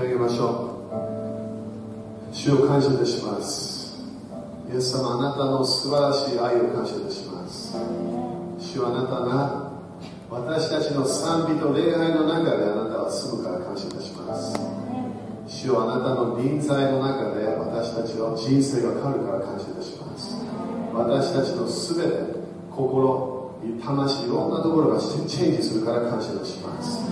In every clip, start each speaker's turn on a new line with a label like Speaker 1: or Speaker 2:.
Speaker 1: 手を挙げましょう。主を感謝いたします。イエス様あなたの素晴らしい愛を感謝いたします。主はあなたが私たちの賛美と礼拝の中であなたは住むから感謝いたします。主はあなたの臨在の中で私たちの人生が変わるから感謝いたします。私たちの全て心魂いろんなところがチェンジするから感謝いたします。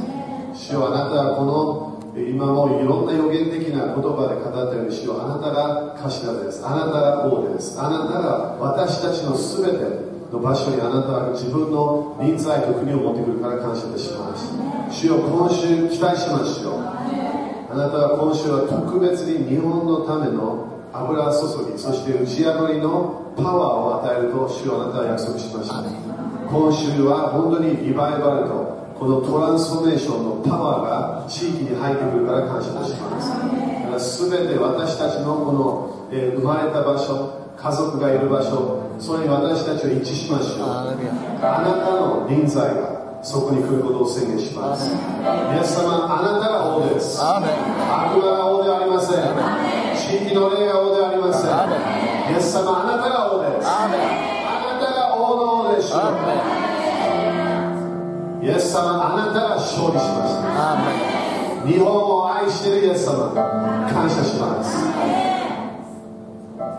Speaker 1: 主はあなたはこの今もいろんな予言的な言葉で語ったように主はあなたが頭です。あなたが王です。あなたが私たちの全ての場所にあなたは自分の臨在と国を持ってくるから感謝いたします。主よ今週期待しましょうあなたは今週は特別に日本のための油注ぎそして打ち破りのパワーを与えると主はあなたは約束しました。今週は本当にリバイバルとこのトランスフォーメーションのパワーが地域に入ってくるから感謝いたします。だから全て私たちのこの、えー生まれた場所家族がいる場所それに私たちを一致しましょう。あなたの臨在がそこに来ることを宣言します。皆様あなたが王です。悪魔が王ではありません。地域の霊が王ではありません。イエス様あなたが王です。あなたが王の王でしょうイエス様あなたが勝利しました。日本を愛しているイエス様感謝します。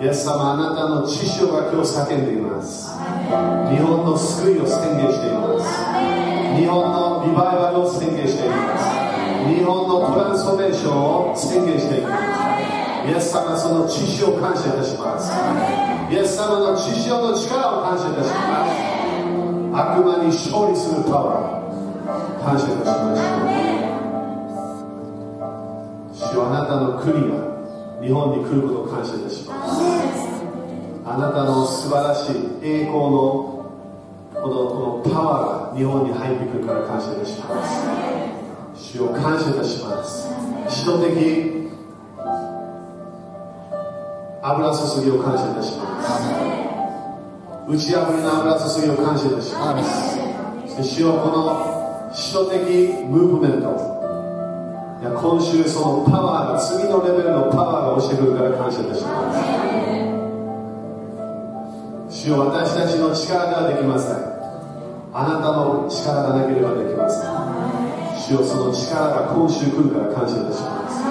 Speaker 1: イエス様あなたの知識が今日叫んでいます。日本の救いを宣言しています。日本のリバイバルを宣言しています。日本のトランスフォーメーションを宣言しています。イエス様その知識を感謝いたします。イエス様の知識の力を感謝いたします。悪魔に勝利するパワー。感謝いたします。主はあなたの国が日本に来ることを感謝いたします。あなたの素晴らしい栄光のこのこのパワーが日本に入ってくるから感謝いたします。主を感謝いたします。使徒的油注ぎを感謝いたします。打ち破りの油注ぎを感謝いたします。そして主よこの使徒的ムーブメントいや今週そのパワーが次のレベルのパワーが落ちてくるから感謝いたします。主よ私たちの力ではできません。あなたの力がなければできません。主よその力が今週来るから感謝いたします。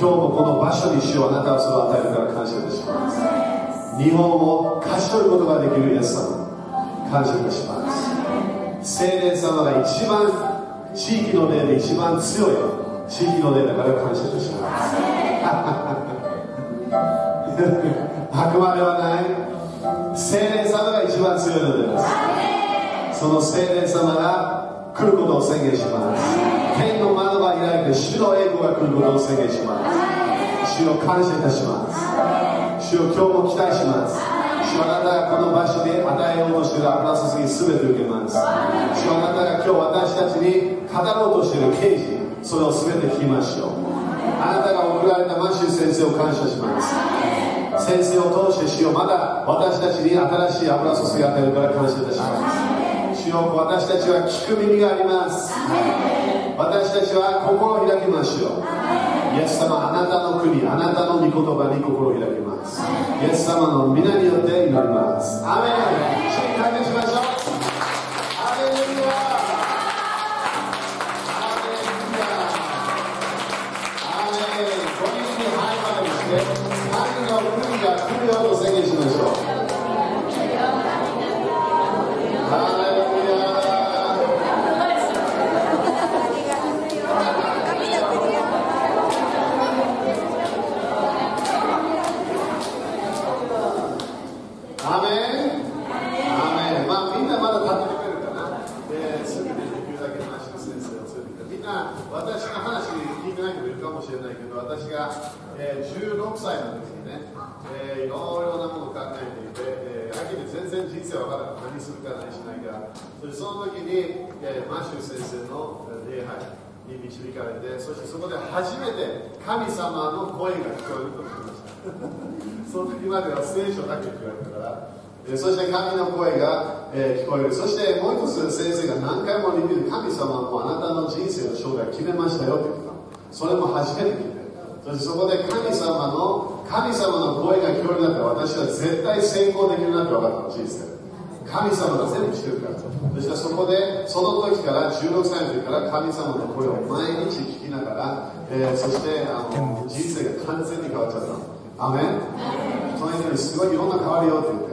Speaker 1: 今日もこの場所に主よあなたはそれを与えるから感謝いたします日本を勝ち取ることができるイエス様感謝いたします聖霊様が一番地域の霊で一番強い地域の霊だから感謝いたします。悪魔ではない聖霊様が一番強いのです。その聖霊様が来ることを宣言します。天の窓が開いて主の栄光が来ることを宣言します。主を感謝いたします。主を今日も期待します。主はあなたがこの場所で与えようとしている油注ぎ全て受けます。主はあなたが今日私たちに語ろうとしている刑事それを全て聞きましょう。あなたが送られたマッシュ先生を感謝します。先生を通して主よまだ私たちに新しい油注ぎを与えるから感謝いたします。主よ私たちは聞く耳があります私たちは心を開きましょう。イエス様あなたの国あなたの御言葉に心を開きます。イエス様の皆によって祈ります。アメン。一緒に感謝しましょう先生の礼拝に導かれてそしてそこで初めて神様の声が聞こえると聞きました。その時までは聖書だけ聞こえるから。そして神の声が、え聞こえる。そしてもう一つ先生が何回もリピート神様はもうあなたの人生の将来決めましたよって言った。それも初めて聞いて。そしてそこで神様の神様の声が聞こえるなって私は絶対成功できるなって分かったの事実で。神様が全部してるからそしてそこでその時から16歳の時から神様の声を毎日聞きながら、えー、そしてあの人生が完全に変わっちゃったの。アメン。その人にすごいいろんな変わりよって言っ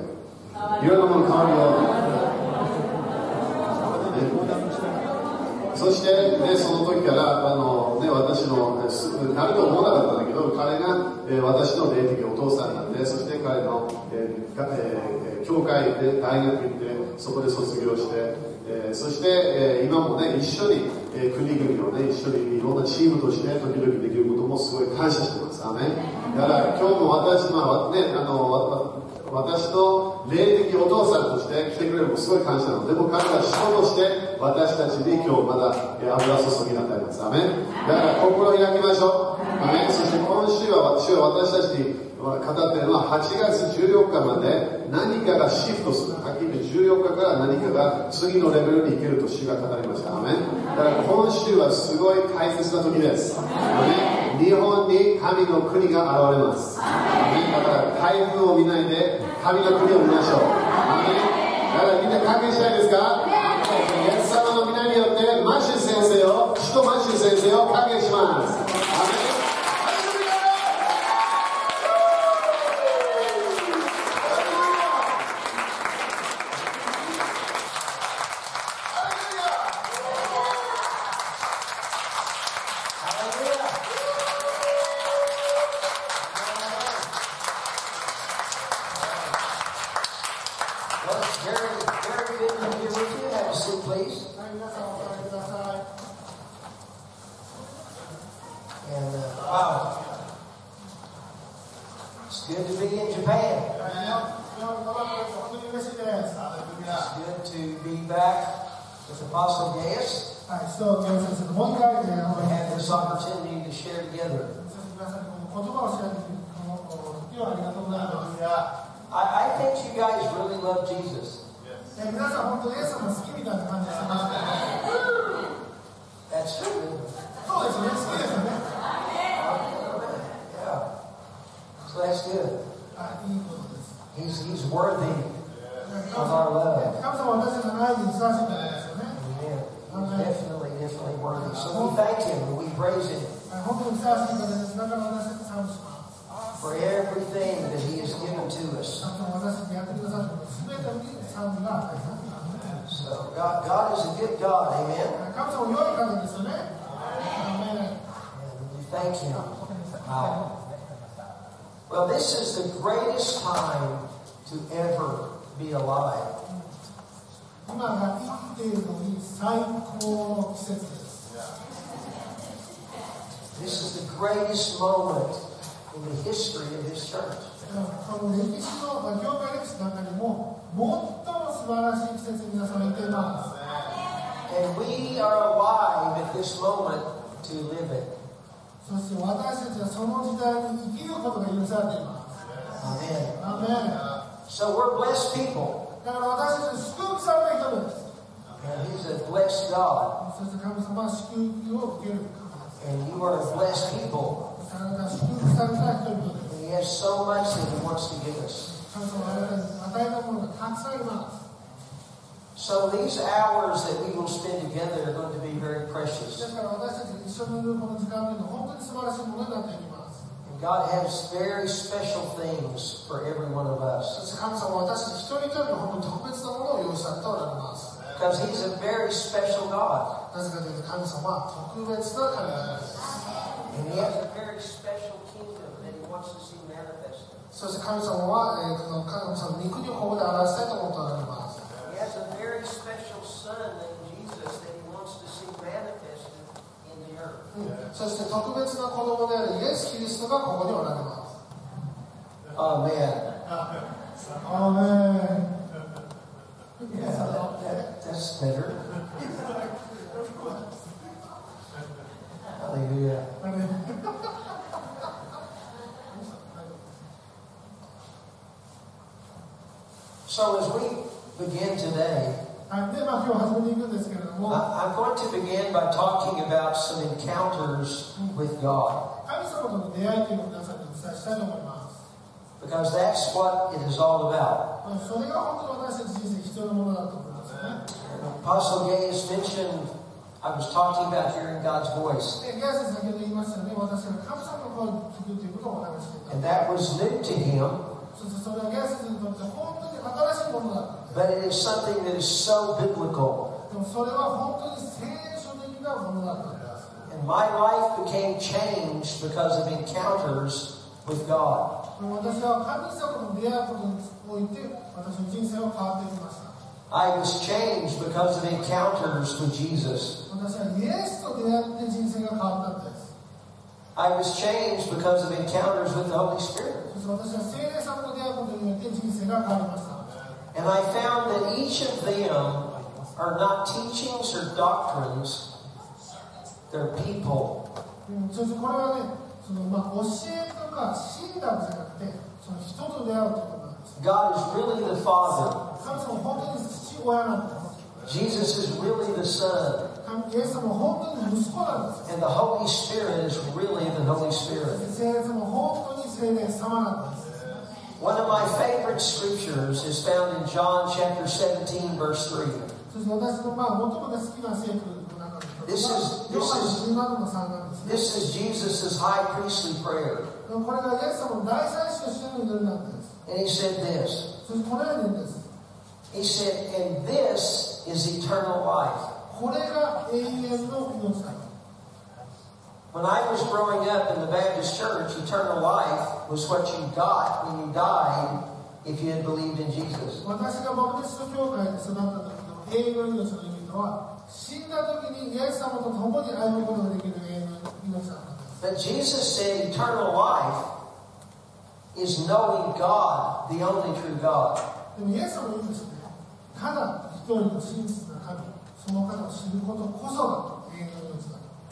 Speaker 1: て。いろんなもの変わるよ。そして、ね、その時からあの、ね、私のなると思わなかったんだけど彼が、えー、私の霊的お父さんなんでそして彼の、えーえー、教会で大学行ってそこで卒業して、えー、そして、えー、今もね一緒に、えー、国々をね一緒にいろんなチームとして時々できることもすごい感謝してます。だから今日も私、まあね、あの私の霊的お父さんとして来てくれるのもすごい感謝なの。でも彼は人として私たちに今日まだ油注ぎになってあります。だから心を開きましょう。アメそして今週は私は私たちに語っているのは8月14日まで何かがシフトする。はっきり言って14日から何かが次のレベルに行けると主が語りました。アメだから今週はすごい大切な時です。アメ日本に神の国が現れます。だから台風を見ないで神の国を見ましょう。だからみんな関係したいですか？イエス様の皆によってマッシュ先生を首都マッシュ先生を歓迎します
Speaker 2: God, God is a good God. Amen. 神様良い方ですよね。And we thank Him. Wow. Well, this is the greatest time to ever be alive. This is the greatest moment in the history of this church. begin today, はい、で、まあ今日始めていくんですけれども、
Speaker 3: I- I'm going to begin by talking about some encounters with God
Speaker 2: 神様との出会いというのを皆さんにお伝えしたいと思います。
Speaker 3: because that's what it is all about.
Speaker 2: それが本当に私たち人生必要なものだと思いますよね。
Speaker 3: Apostle Gaius mentioned, I was talking about hearing God's voice,
Speaker 2: で、ギャス先ほど言いま したよね、私が神様の声を聞くということをお話ししていた。
Speaker 3: and that was new to him,
Speaker 2: そしてそれはギャスにとって本当に新しいものだった。
Speaker 3: but it is something that is so biblical.
Speaker 2: でもそれは本当に聖書的なものだったんです。
Speaker 3: And my life became changed because of encounters with God.
Speaker 2: 私は神様と出会うことにおいて、私の人生は変わっ begin today, I, I'm going to
Speaker 3: begin by talking about some encounters with God.
Speaker 2: Because that's what it is all about. Apostle Gaius mentioned I was talking about hearing God's voice. And that was
Speaker 3: new to him but it is something that is so
Speaker 2: biblical. And my life became changed because of encounters with God. I was changed because of encounters with Jesus. I was changed because of encounters with the Holy Spirit.
Speaker 3: And I found that each of them are not teachings or doctrines, they're people.
Speaker 2: うん、そしてこれはね、そのまあ教えとか診断じゃなくて、その人と出会うということなんです。
Speaker 3: God is really the Father.
Speaker 2: 神様は本当に父親なんです。
Speaker 3: Jesus is really the Son.
Speaker 2: 神イエス様は本当に息子なんです。
Speaker 3: And the Holy Spirit is really the Holy
Speaker 2: そ
Speaker 3: Spirit.
Speaker 2: して聖霊様は本当に聖霊様なんです。
Speaker 3: One of my favorite scriptures is found in John chapter 17, verse 3. This is, this is, this is Jesus' high priestly prayer. And he said this. He said, and this is eternal life.
Speaker 2: これが永遠の命だ。
Speaker 3: When I was growing up in the Baptist church, eternal life was what you got when you died if you had believed in Jesus.
Speaker 2: 私がバプテスト教会で育った時の永遠の命の意味とは、死んだ時にイエス様と共に歩むことができる永遠の命だったんです。
Speaker 3: But Jesus said eternal life is knowing God, the only true God.
Speaker 2: でもイエス様の言うんですね。ただ一人の真実な神、その方を知ることこそが永遠の命だ。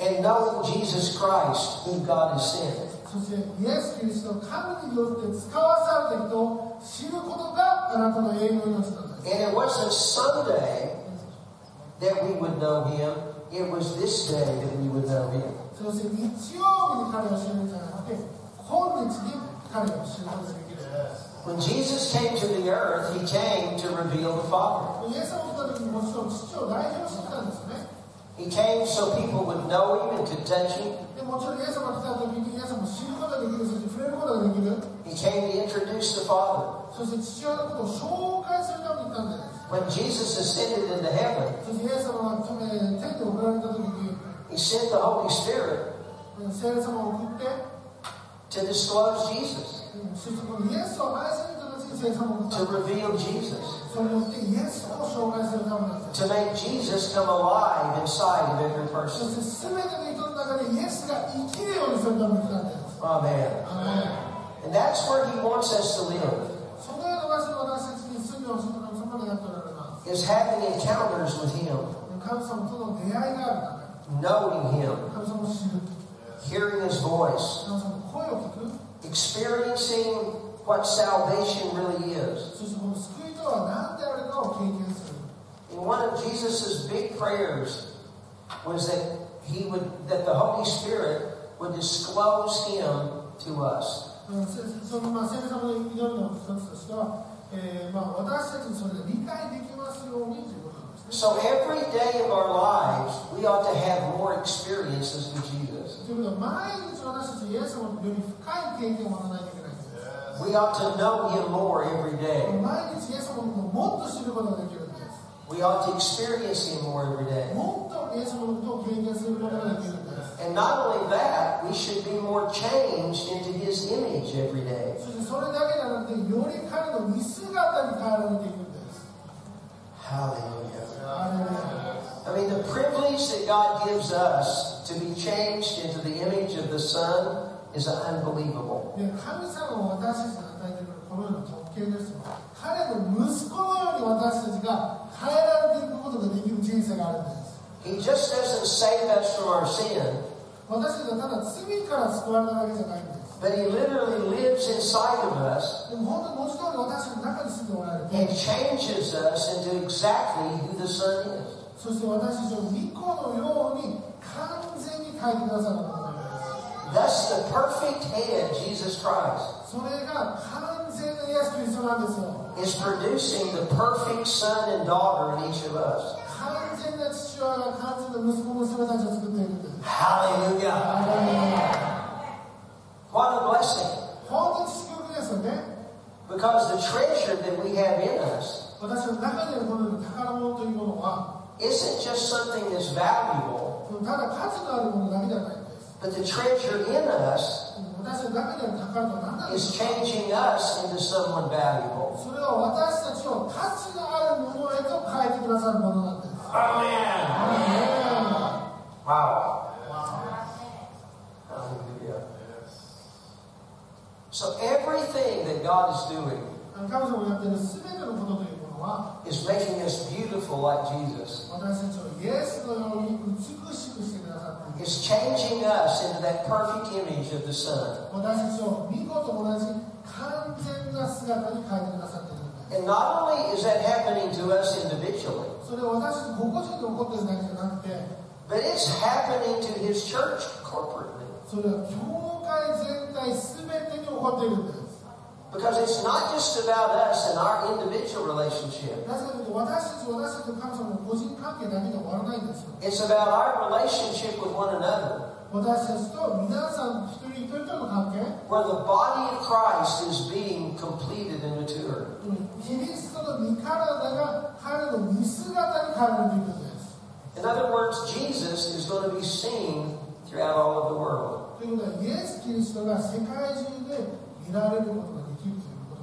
Speaker 3: And knowing Jesus Christ, whom God has sent.
Speaker 2: そしてイエス・キリストの神によって使わされた人を知ることがあなたの永遠の命なんです。
Speaker 3: And it wasn't Sunday that we would know him, it was this day that we would know him.
Speaker 2: そして日曜日に彼を知るんじゃなくて、今日に彼を知ることができる。
Speaker 3: When Jesus came to the earth, he came to reveal the Father. He came so people would know him and could touch him. He came to introduce the Father. When Jesus ascended into heaven, he sent the Holy Spirit to disclose Jesus to reveal Jesus, to make Jesus come alive inside of every person. Amen.
Speaker 2: Amen.
Speaker 3: And that's where He wants us to live. Is having encounters with Him, knowing Him, hearing His voice, experiencing what salvation really is.
Speaker 2: そしてこの救いとは何であるかを経験する。
Speaker 3: And one of Jesus' big prayers was that he would that the Holy Spirit would disclose him to us.
Speaker 2: うんせそのまあ聖霊様の祈りの一つとしては、えーまあ、私たちにそれが理解できますようにということなんですね。
Speaker 3: So every day of our lives, we ought to have more experiences with Jesus.
Speaker 2: ということは、毎日私たちイエス様とより深い経験を持たないといけないんです。
Speaker 3: We ought to know Him more every day. We ought to experience Him more every day. And not only that, we should be more changed into His image every day. Hallelujah. I mean, the privilege that God gives us to be changed into the image of the Son is unbelievable.
Speaker 2: で神様を私たちに与えてくるこのような特権ですよ。彼の息子のように私たちが変えられていくことができる人生があるんです。
Speaker 3: He just doesn't save us from our sin,
Speaker 2: 私たちはただ罪から救われただけじゃないんです。
Speaker 3: But he literally lives inside of us
Speaker 2: でも本当に文字通り私の中に住んでおられて
Speaker 3: and changes us into exactly who the Son is.
Speaker 2: そして私たちを御子のように完全に変えてくださるのでございます
Speaker 3: Thus, the perfect head, Jesus Christ,
Speaker 2: それが完全なイエス・キリストなんですよ
Speaker 3: is producing the perfect son and daughter in each of us.
Speaker 2: 完全な父親が完全な息子娘たちを作っているんです
Speaker 3: Hallelujah.
Speaker 2: あ
Speaker 3: What a blessing.
Speaker 2: の本当に祝福ですよね
Speaker 3: Because the treasure that we have in us
Speaker 2: 私の中にあるこのような宝物というものは
Speaker 3: isn't just something that's valuable,
Speaker 2: ただ価値のあるものだけじゃないんです
Speaker 3: but the treasure in us is changing us into someone valuable. Amen. Wow. So everything that God is doing is making us beautiful like Jesus Is changing us into that perfect image of the Son.
Speaker 2: 私たちを見事と同じ完全な姿に変えてくださっているんです
Speaker 3: And not only is that happening to us individually,
Speaker 2: それは私たち個々人で起こっているだけじゃなくて
Speaker 3: but it's happening to His church corporately.
Speaker 2: それは教会全体全てに起こっているんです
Speaker 3: because it's not just about us and our individual relationship. It's about our relationship with one another. Where the body of Christ is being completed and matured. In other words, Jesus is going to be seen throughout all of the world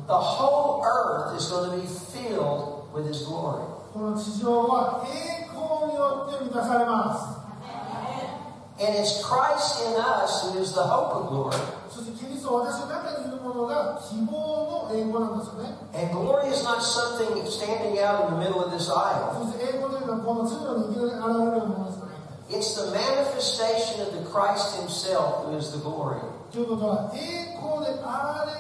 Speaker 3: The whole earth is going to be filled with His glory.
Speaker 2: この地上は栄光によって満たされます
Speaker 3: And it's Christ in us who is the hope of glory.
Speaker 2: そしてキリストは私の中にいるものが希望の栄光なんですよね
Speaker 3: And glory is not something standing out in the middle of this aisle.
Speaker 2: そして栄光というのはこの通路にいきなり現れるようなものですからね
Speaker 3: It's the manifestation of the Christ Himself who is the glory.
Speaker 2: ということは栄光で現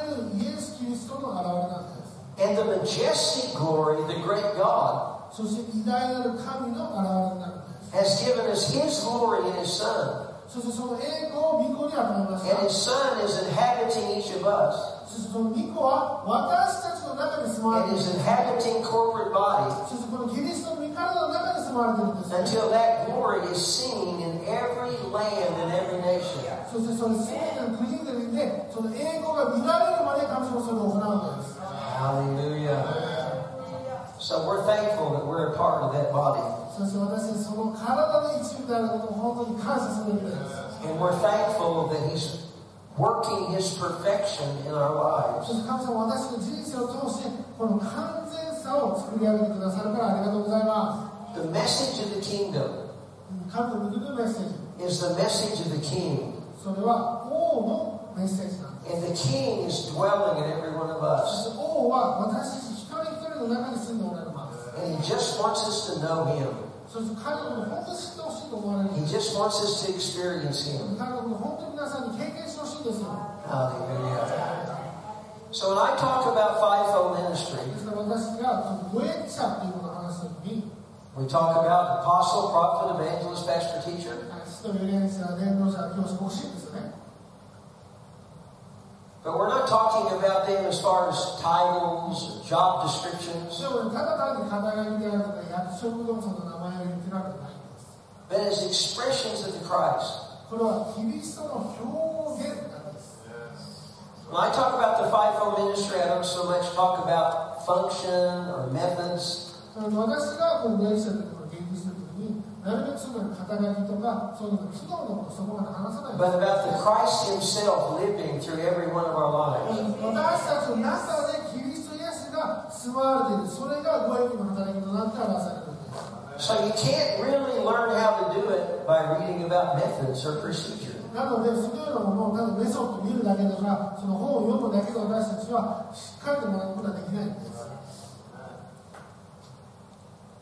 Speaker 2: れるイエス・キリストの現れなんです
Speaker 3: And the majestic glory, the great God,
Speaker 2: そして偉大なる神の現れになるんです
Speaker 3: has given us His glory in His Son.
Speaker 2: そしてその栄光を御子に与えまし
Speaker 3: And
Speaker 2: た
Speaker 3: His Son is inhabiting each of us
Speaker 2: そしてその御子は私たちの中に住まわれ
Speaker 3: and
Speaker 2: てい
Speaker 3: is
Speaker 2: る
Speaker 3: inhabiting corporate body
Speaker 2: そしてこのキリストの御体の中に住まわれているんです
Speaker 3: until that glory is seen in every land and every nation.
Speaker 2: そしてそれ全ての国々でその栄光が見られるまで神様はそれを行うのです
Speaker 3: Hallelujah. So we're thankful that we're a part of that body.
Speaker 2: そして私たちその体の一部であることを本当に感謝するべきです
Speaker 3: And we're thankful that He's working His perfection in our
Speaker 2: そ
Speaker 3: lives.
Speaker 2: して神様は私の人生を通してこの完全さを作り上げてくださるからありがとうございま
Speaker 3: The message of the kingdom is the message of the king. And the king is dwelling in every one of us. And he just wants us to know him. He just wants us to experience him. Hallelujah. So when I talk about fivefold ministry, we talk about apostle, prophet, evangelist, pastor, teacher. But we're not talking about them as far as titles or job descriptions. But as expressions of the Christ. When I talk about the fivefold ministry, I don't so much talk about function or methods.
Speaker 2: 私がこの預言者というのを研究するときになるべくその肩書きとかそういうの機能のことそこまで話さない
Speaker 3: but about the Christ Himself living through every one of our lives.
Speaker 2: 私たちの中でキリストイエスが住まわれているそれがご益の働きとなって表されるんです
Speaker 3: So you can't really learn how to do it by reading about methods or procedure.
Speaker 2: なのでそのようなものをただメソッドを見るだけとかその本を読むだけで私たちはしっかりと学ぶことはできないんです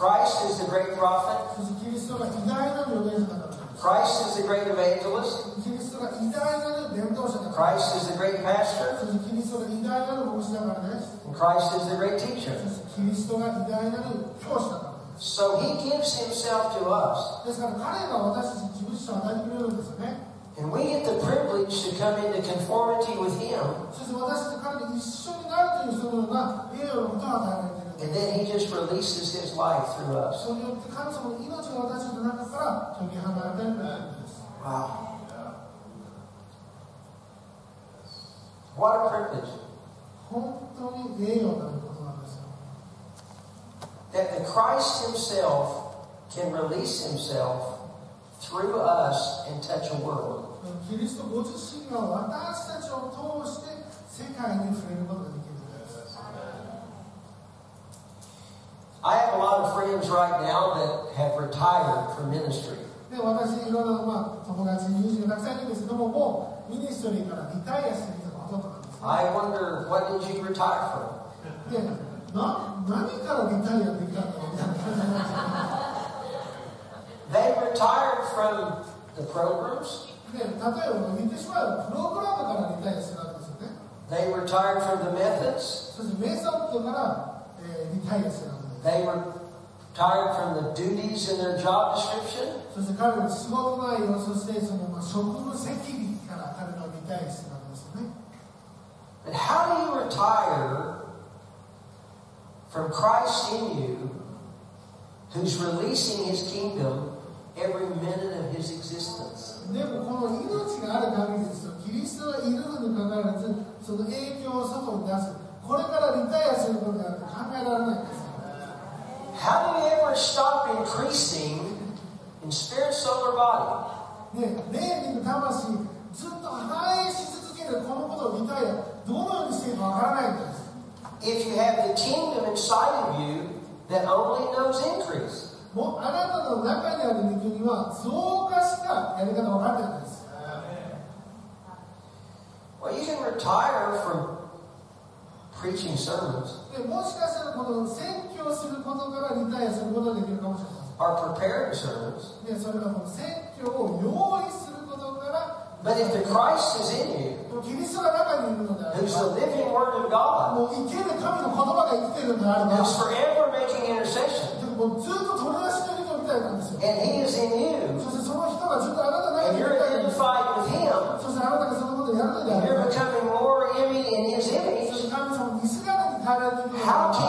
Speaker 3: Christ is the great prophet. Christ is the great evangelist. Christ is the great pastor. Christ is the great teacher. So he gives himself to us. And we get the privilege to come into conformity with him. And then he just releases his life through us. Wow. What a privilege. That the Christ Himself can release Himself through us and touch a world. I have a lot of friends right now that have retired from ministry.
Speaker 2: で私いろいろまあ友達友人がたくさんいるんですけどももうミニストリーからリタイアしてる人がほとんどなんです、ね、
Speaker 3: I wonder, what did you retire from?
Speaker 2: でな何からリタイアできたんだろうみたいな感じになっちゃ
Speaker 3: They retired from the programs.
Speaker 2: うで例えば言ってしまえばプログラムからリタイアしてるわけですよね
Speaker 3: They retired from the methods.
Speaker 2: そしてメソッドから、えーリタイアしてる わけです
Speaker 3: They retired from the duties in their job description.
Speaker 2: そして彼の仕事内容そしてそのまあ職務責任から彼のリタイアしてるわけですよね
Speaker 3: But how do you retire from Christ in you, who's releasing his kingdom every minute of his existence?
Speaker 2: でもこの命がある限りですよキリストがいるのにかかわらずその影響を外に出すこれからリタイアすることなんて考えられないんですよ
Speaker 3: How do you ever stop increasing in spirit, soul, or body?
Speaker 2: ね霊肉魂ずっと反映し続けるこのことをリタイアどのようにしていいかわからないんです
Speaker 3: If you have the kingdom inside of you that only knows increase.
Speaker 2: もうあなたの中にある肉には増加しかやり方分かってるんです
Speaker 3: Well, you can retire from preaching sermons
Speaker 2: でもしかしたらこの宣 教することからリタイアすることができるかもしれません
Speaker 3: or preparing sermons.
Speaker 2: でそれはこの宣教を用意することから
Speaker 3: But if the Christ is in you,
Speaker 2: このキリストが中にいるのであれ
Speaker 3: who's the
Speaker 2: ば
Speaker 3: living Word of God,
Speaker 2: もう生きる神の言葉が生きてるのであれば
Speaker 3: who's forever making intercession,
Speaker 2: もうずっと友達の人みたいなんですよ
Speaker 3: and He is in you,
Speaker 2: そしてその人がずっとあなたの中
Speaker 3: and
Speaker 2: にい
Speaker 3: you're
Speaker 2: るみたいなんです
Speaker 3: identified with Him,
Speaker 2: そしてあなたがそのことをやるのであ
Speaker 3: and
Speaker 2: れ
Speaker 3: you're
Speaker 2: ば
Speaker 3: becoming more image in His
Speaker 2: そし
Speaker 3: image,
Speaker 2: て神様の見姿に変えられていくので
Speaker 3: how
Speaker 2: あれば
Speaker 3: can you ever stop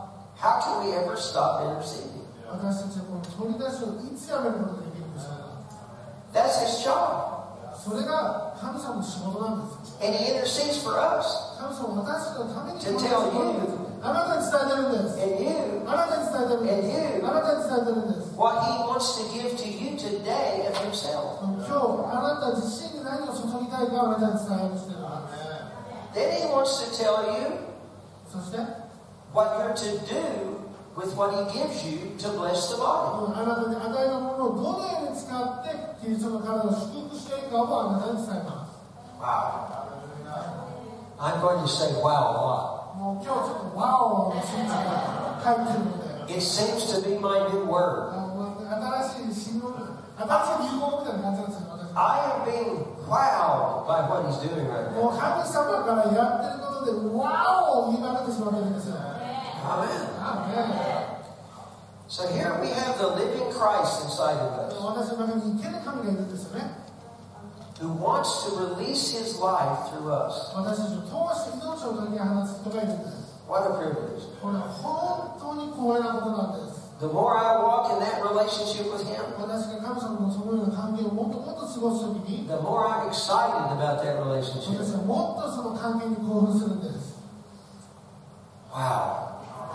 Speaker 3: How can we ever stop interceding? That's his job. And he intercedes for us. to tell
Speaker 2: you.
Speaker 3: and you.
Speaker 2: and you.
Speaker 3: what he wants to give to you today of himself. Then he wants to tell you what you're to do with what he gives you to bless the body. Wow. I'm going to say wow a lot. It seems to be my new word. I am being wowed by what he's doing right now. Amen.
Speaker 2: Amen.
Speaker 3: So here we have the living Christ inside of us who wants to release his life through us. What a privilege. The more I walk in that relationship with Him, the more I'm excited about that relationship. Wow.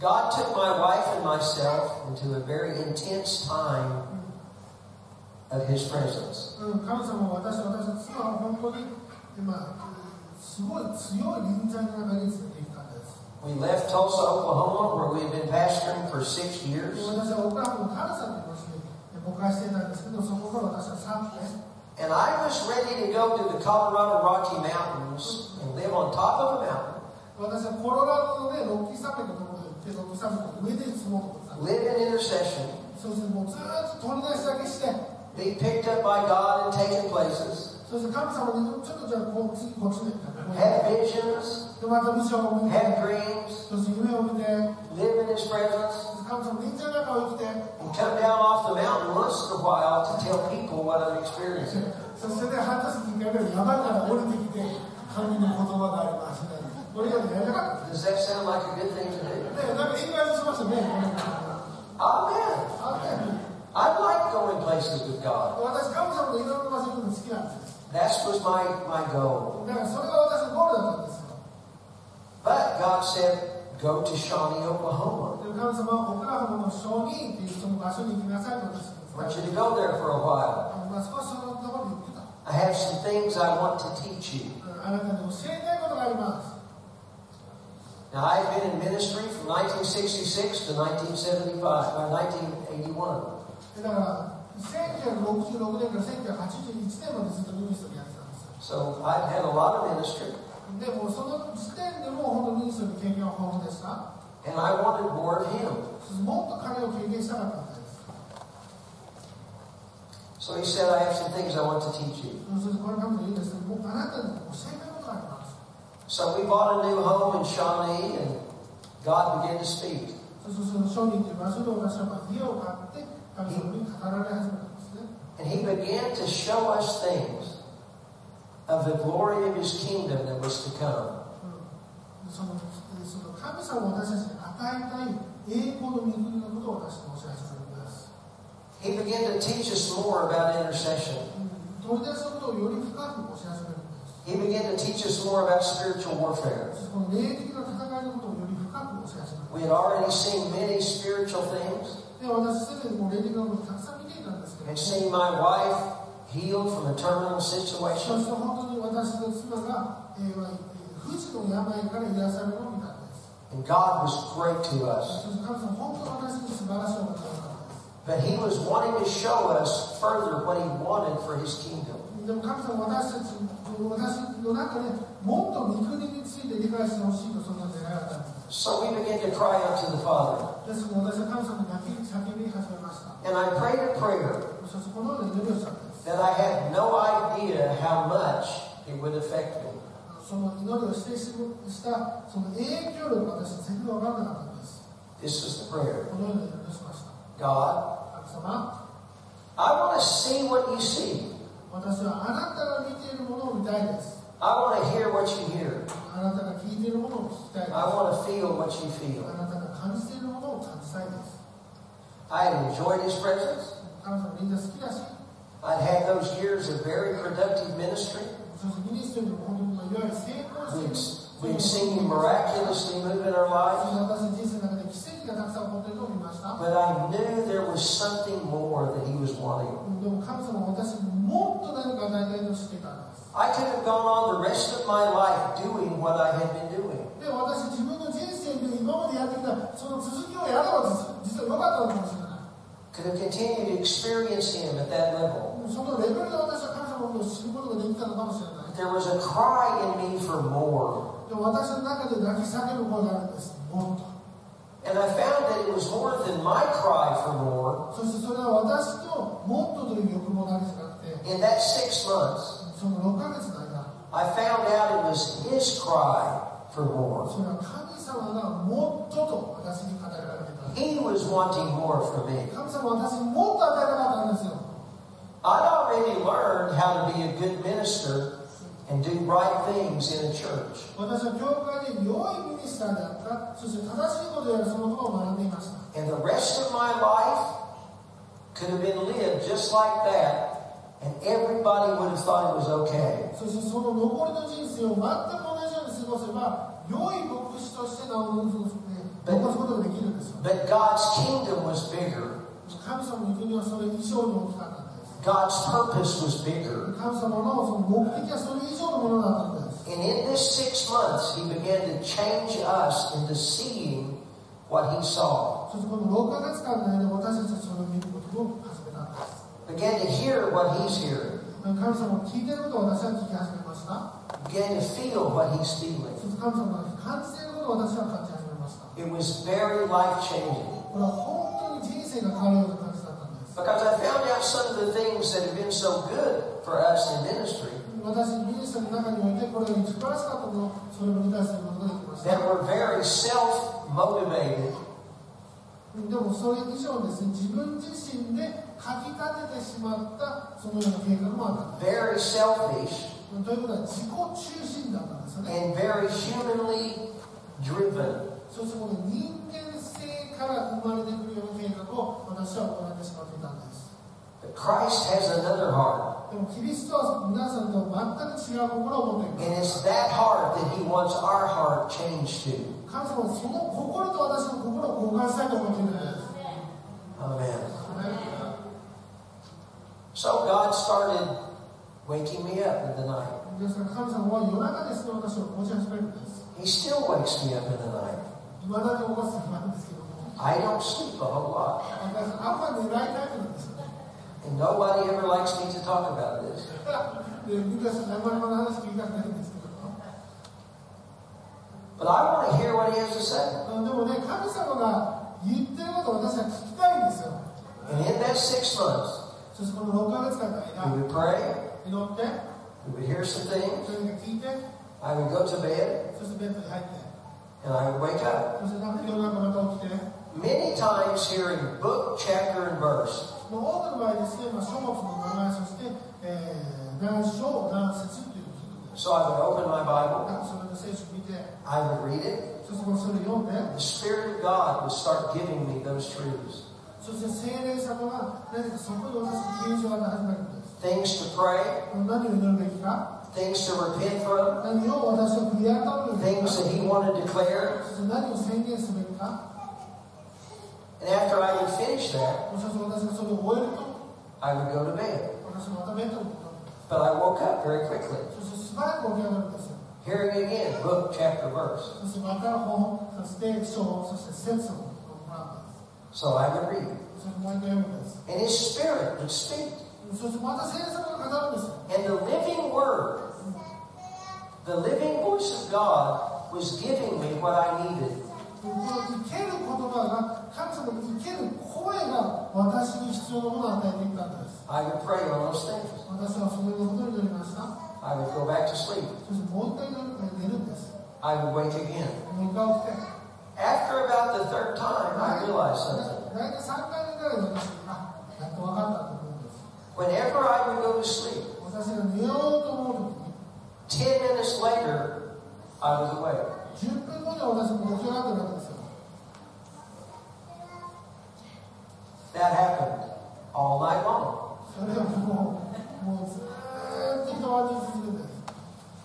Speaker 3: God took my wife and myself into a very intense time of His presence. We left Tulsa, Oklahoma, where we had been pastoring for six years. And I was ready to go to the Colorado Rocky Mountains and live on top of a mountain. Live in intercession. Be picked up by God and taken places. Have visions. Have dreams. Live in His presence. And come down off the mountain once in a while to tell people what I'm experiencing.
Speaker 2: そしてね、半年に一回ぐらい山から降りてきて、神の言葉がありますね。これがね、やりたかった。
Speaker 3: Does that sound like a good thing to do?
Speaker 2: ね、なんかインバイトしましたね。
Speaker 3: Amen.
Speaker 2: あね
Speaker 3: I like going places with God.
Speaker 2: 私、神様のいろんな場所に行くの好きなんです。
Speaker 3: That was my, my goal.
Speaker 2: だからそれが私のゴールだったんですよ。
Speaker 3: But God said, go to Shawnee, Oklahoma.
Speaker 2: で神様はオクラホマの小児っていうその場所に行きなさいと私に
Speaker 3: I
Speaker 2: 伝
Speaker 3: want
Speaker 2: え
Speaker 3: you
Speaker 2: て
Speaker 3: to go there for a while.
Speaker 2: まあ、少しそのところに行ってた。
Speaker 3: I have some things I want to teach you.
Speaker 2: うんあなたに教えたいことがあります。
Speaker 3: Now, I've been in ministry from 1966 to 1975, or 1981.
Speaker 2: でだから、1966年から1981年までずっとミニストリーやってたんですよ。
Speaker 3: So I've had a lot of ministry,
Speaker 2: でもその時点でも本当にミニストリー経験は豊富でした。
Speaker 3: and I wanted more of Him.
Speaker 2: もっと彼を経験したかったんです。
Speaker 3: So He said, I have some things I want to teach you.
Speaker 2: そしてこれ神の言うんですけど、もうあなたに教え
Speaker 3: So we bought a new home in Shawnee, and God began to speak. And He began to show us things of the glory of His kingdom that was to come. He began to teach us more about intercession he began to teach us more about spiritual warfare. We had already seen many spiritual things. And seen my wife healed from a terminal situation. And God was great to us. But he was wanting to show us further what he wanted for his kingdom.
Speaker 2: でも神様は私たち私の中でもっと御国について理解してほしいとそんな願いがあったんです
Speaker 3: So we began to cry out to the Father.
Speaker 2: ですから私は神様に泣き叫び始めました
Speaker 3: And I prayed a prayer
Speaker 2: そしてこのような祈りをしたんです
Speaker 3: that I had no idea how much it would affect me.
Speaker 2: その祈りをしてしたその影響力が私全然分からなかったんです
Speaker 3: This was the prayer
Speaker 2: このような祈りをしました
Speaker 3: God,
Speaker 2: 神様
Speaker 3: I want to see what you see.
Speaker 2: 私はあなたが見ているものを見たいです
Speaker 3: I want to hear what you hear.
Speaker 2: あなたが聞いているものを聞きたいです
Speaker 3: I
Speaker 2: あ
Speaker 3: want to feel what you feel.
Speaker 2: なたが感じているものを感じたいです
Speaker 3: I had enjoyed his presence.
Speaker 2: 神様みんな好きだし
Speaker 3: I'd had those years of very productive ministry.
Speaker 2: そしてミニストリーも本当にまあいわゆる成功してい
Speaker 3: We'd,
Speaker 2: る
Speaker 3: we'd seen him miraculously move in our lives.
Speaker 2: 私の人生の中で奇跡がたくさん起こっているのを見ました。
Speaker 3: But I knew there was something more that he was wanting.
Speaker 2: でも神様私もっと何か与えたいと知てたです。私自分の人生で今までやってきたその続きをやれば実。その,その,その,その
Speaker 3: Could have continued experiencing him at that
Speaker 2: と。
Speaker 3: And I found that it was more than my cry for more.
Speaker 2: そしてそれは私ともっとという欲望だけじゃなくて、
Speaker 3: In that six months,
Speaker 2: その6ヶ月の間、
Speaker 3: I found out it was his cry for more.
Speaker 2: それは神様がもっとと私に語られていた。
Speaker 3: He was wanting more for me.
Speaker 2: 神様は私にもっと与えたかったんですよ。
Speaker 3: I'd already learned how to be a good minister and do right things in a church.
Speaker 2: 私は教会で良いミニスターであった、そして正しいことをやるそのことを学んでいました。
Speaker 3: And the rest of my life could have been lived just like that, and everybody would have thought it was okay.
Speaker 2: そしてその残りの人生を全く同じように過ごせば、良い牧師として名を残すことができるんですよ。
Speaker 3: But God's kingdom was bigger.
Speaker 2: 神様の国はそれ以上に大きかったんです。
Speaker 3: God's purpose was bigger.
Speaker 2: 神様のその目的はそれ以上のものだったんです。
Speaker 3: And in this six months, He began to change us into seeing what He saw.
Speaker 2: そしてこの6ヶ月間の間、私たちはそれを見ることを始めたんです。
Speaker 3: Began to hear what He's hearing.
Speaker 2: 神様を聞いていることを私は聞き始めました。
Speaker 3: Began to feel what He's feeling.
Speaker 2: そして神様が感じていることを私は感じ始めました。
Speaker 3: It was very life changing.
Speaker 2: これは本当に人生が変わるような感じだったんです。
Speaker 3: Because I found out some of the things that have been so good for us in ministry
Speaker 2: 私、ミニストの中において、これが素晴らしかったもの、それを理解することができました。
Speaker 3: that were very self motivated
Speaker 2: でもそれ以上ですね、自分自身でかき立ててしまったそのような計画もあったんで
Speaker 3: very selfish,
Speaker 2: す。ということは自己中心だったんですよね。
Speaker 3: and very humanly driven.
Speaker 2: そしてこの人間性 から生まれてくるような計画を私は行ってしまっていたんです。
Speaker 3: Christ has another heart. And it's that heart that He wants our heart changed to.
Speaker 2: Amen.
Speaker 3: Amen. So God started waking me up in the night. He still wakes me up in the night. I don't sleep a whole lot. And nobody ever likes me to talk about this. But I want to hear what he has to say. And in that six months, we would pray. We would hear some things. I would go to bed. And I would wake up
Speaker 2: そしてなんか夜中また起きて、
Speaker 3: Many times hearing book, chapter, and verse.
Speaker 2: もう多くの場合ですね、まあ、書物の名前、そして、えー、何章、何節っていうのを聞くんです。
Speaker 3: So I would open my Bible,
Speaker 2: なんかそれで聖書を見て、
Speaker 3: I would read it.
Speaker 2: そしてそれを読んで、
Speaker 3: The Spirit of God would start giving me those truths.
Speaker 2: そして聖霊様が何かそこに私に啓示を与え始めるんです。
Speaker 3: Things to pray,
Speaker 2: 何を祈るべきか、
Speaker 3: things to repent from,
Speaker 2: 何を私は悔い改めるべき
Speaker 3: things
Speaker 2: か、
Speaker 3: that He wanted to declare. And after I had finished that, I would go to bed. But I woke up very quickly. Hearing again, book, chapter, verse. So I would read. And his spirit would speak. And the living word, the living voice of God was giving me what I needed
Speaker 2: この生ける言葉が、神様の生ける声が私に必要なものを与えていったんです。
Speaker 3: I would pray on those things.
Speaker 2: 私はそのようなことになりました。
Speaker 3: I would go back to sleep.
Speaker 2: そしてもう一回寝るんです。
Speaker 3: I would wake again.
Speaker 2: もう一回起きて。
Speaker 3: After about the third time, I realized something.
Speaker 2: 大体3回目ぐらいで私、あ、やっと分かったと思うんです。
Speaker 3: Whenever I would go to sleep,
Speaker 2: 私が寝ようと思うときに、
Speaker 3: 10 minutes later, I was awake.
Speaker 2: 10分後には私も起き上がってるわけですよ。
Speaker 3: That happened all night long.
Speaker 2: それはもう、もうずーっと変わり続けるんです。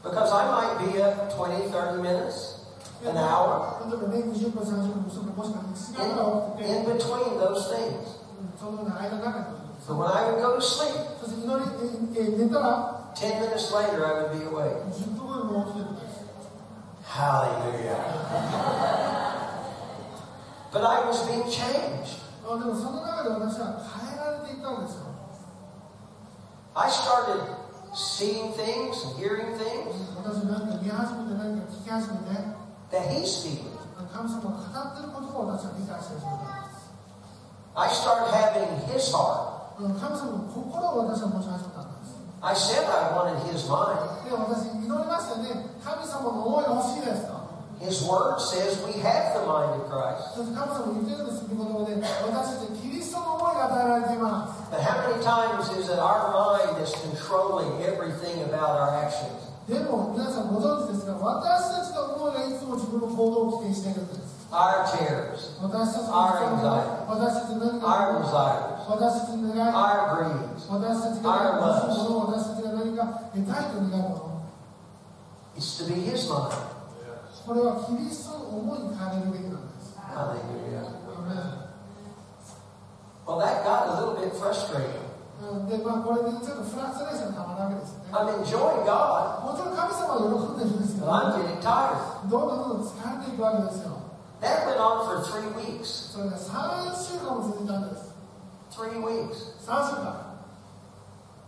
Speaker 3: Because I might be up 20, 30 minutes, an hour,
Speaker 2: 例えばね、20分、30分、それもしくは1時間ぐらい起きて
Speaker 3: in, in between those things.
Speaker 2: うんそのような間の中にいるんです
Speaker 3: So when I would go to sleep,
Speaker 2: そして祈り、ええ寝たら、
Speaker 3: 10 minutes later, I would be awake.
Speaker 2: 10分後にもう起きてるんです。
Speaker 3: Hallelujah. but I was being changed. I started seeing things and hearing things that he's speaking. I started having his heart.
Speaker 2: 神様の心を私は持ち始めたんです
Speaker 3: I said I wanted His mind.
Speaker 2: で私祈りましたよね神様の思いが欲しいですと
Speaker 3: His Word says we have the mind of Christ.
Speaker 2: そして神様言ってるんです御言葉で私たちキリストの思いが与えられています
Speaker 3: But how many times is it our mind that's controlling everything about our actions?
Speaker 2: でも皆さんご存知ですが私たちの思いがいつも自分の行動を規定しているんです
Speaker 3: our cares, our
Speaker 2: anxieties,
Speaker 3: our desires, our
Speaker 2: dreams, our loves.
Speaker 3: It's to be His mind.
Speaker 2: Yes.
Speaker 3: Hallelujah.
Speaker 2: Amen.
Speaker 3: Well, that got a little bit frustrating. I'm enjoying God. I'm getting tired.
Speaker 2: どんどんどんどん疲れていくわけですよ
Speaker 3: That went on for three weeks.
Speaker 2: それが3週間も続いたんです
Speaker 3: Three weeks.
Speaker 2: 3週間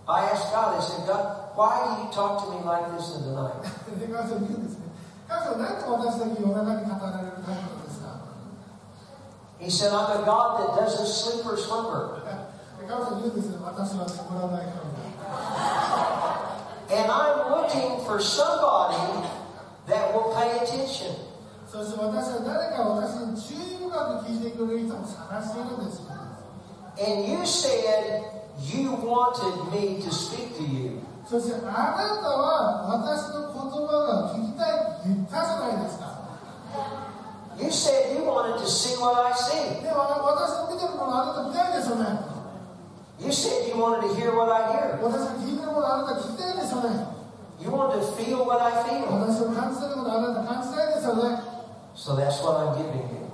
Speaker 3: I asked God, I said, God, why do you talk to me like this in the night?
Speaker 2: で神様言うんですね神様なんで私だけ夜中に語られるタイプなんですか
Speaker 3: He said, I'm a God that doesn't sleep or slumber.
Speaker 2: で神様言うんですね私は眠らない神だ
Speaker 3: And I'm looking for somebody that will pay attention.
Speaker 2: そして私は誰か私に注意深く聞いてくれる人を探しているんですよ
Speaker 3: And you said you wanted me to speak to you.
Speaker 2: そしてあなたは私の言葉が聞きたいって言ったじゃないですか
Speaker 3: You said you wanted to see what I see.
Speaker 2: でも私の見てるものあなた見たいですよね
Speaker 3: You said you wanted to hear what I hear.
Speaker 2: 私が聞いてるものあなた聞きたいですよね
Speaker 3: You wanted to feel what I feel.
Speaker 2: 私を感じてるものあなた感じたいですよね
Speaker 3: So that's what I'm giving you.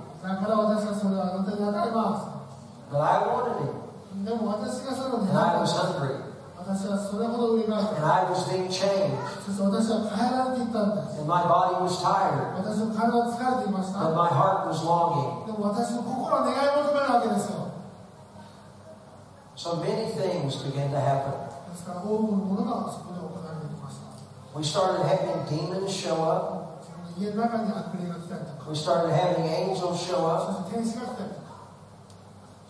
Speaker 3: But I wanted it. And I was hungry. And I was being changed. And my body was tired. But my heart was longing. So many things began to happen. We started having demons show up.
Speaker 2: 自分の家の中に悪霊が来たりとか
Speaker 3: We started having angels show
Speaker 2: そ
Speaker 3: up.
Speaker 2: して天使が来たりとか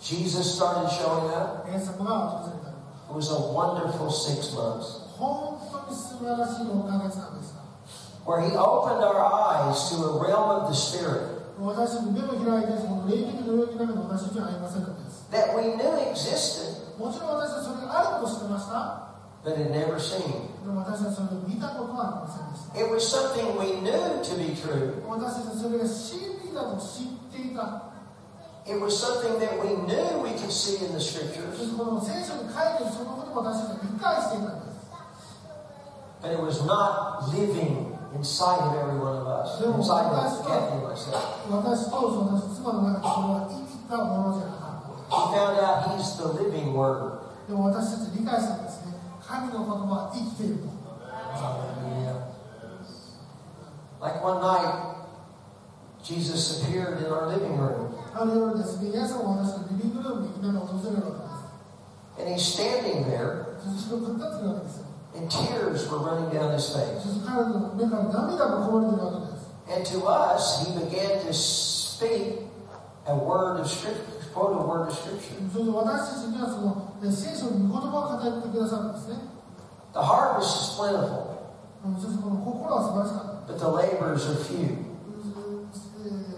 Speaker 3: Jesus started showing up.
Speaker 2: イエス様が訪れたり
Speaker 3: It was a wonderful six months
Speaker 2: 本当に素晴らしい6ヶ月なんです
Speaker 3: where He opened our eyes to a realm of the Spirit
Speaker 2: 私たちの目を開いてその霊的の領域の中に私たちは歩ませるんです
Speaker 3: that we knew existed
Speaker 2: もちろん私たちそれがあることを知ってました
Speaker 3: but had never seen.
Speaker 2: でも私たちそれを見たことはありませんでした
Speaker 3: It was something we knew to be true.
Speaker 2: 私たちはそれが真理だと知っていた
Speaker 3: It was something that we knew we could see in the
Speaker 2: そ
Speaker 3: scriptures,
Speaker 2: してこの聖書に書いているそのことも私たちは理解していたんです
Speaker 3: but it was not living inside of every one of us, inside of Kathy and myself.
Speaker 2: 私とその妻の中でそれは生きたものじゃなかった
Speaker 3: We found out He's the living Word.
Speaker 2: でも私たち理解したんですね神の言葉は生きていると
Speaker 3: Hallelujah. Like one night, Jesus appeared in our living room,
Speaker 2: ある夜ですねイエス様は私のリビングルームにいきなり訪れるわけで
Speaker 3: and He's standing there,
Speaker 2: すそして後ろに立ってるわけですよ
Speaker 3: and tears were running down His
Speaker 2: そ
Speaker 3: face.
Speaker 2: して彼の目から涙がこぼれてるわけです
Speaker 3: And to us, He began to speak a word of Scripture, quote a word of Scripture.
Speaker 2: そして私たちにはそのね聖書の御言葉を語ってくださるんですね
Speaker 3: The harvest is plentiful,
Speaker 2: うんそしてこの心は素晴らしかった
Speaker 3: but the laborers are few.
Speaker 2: え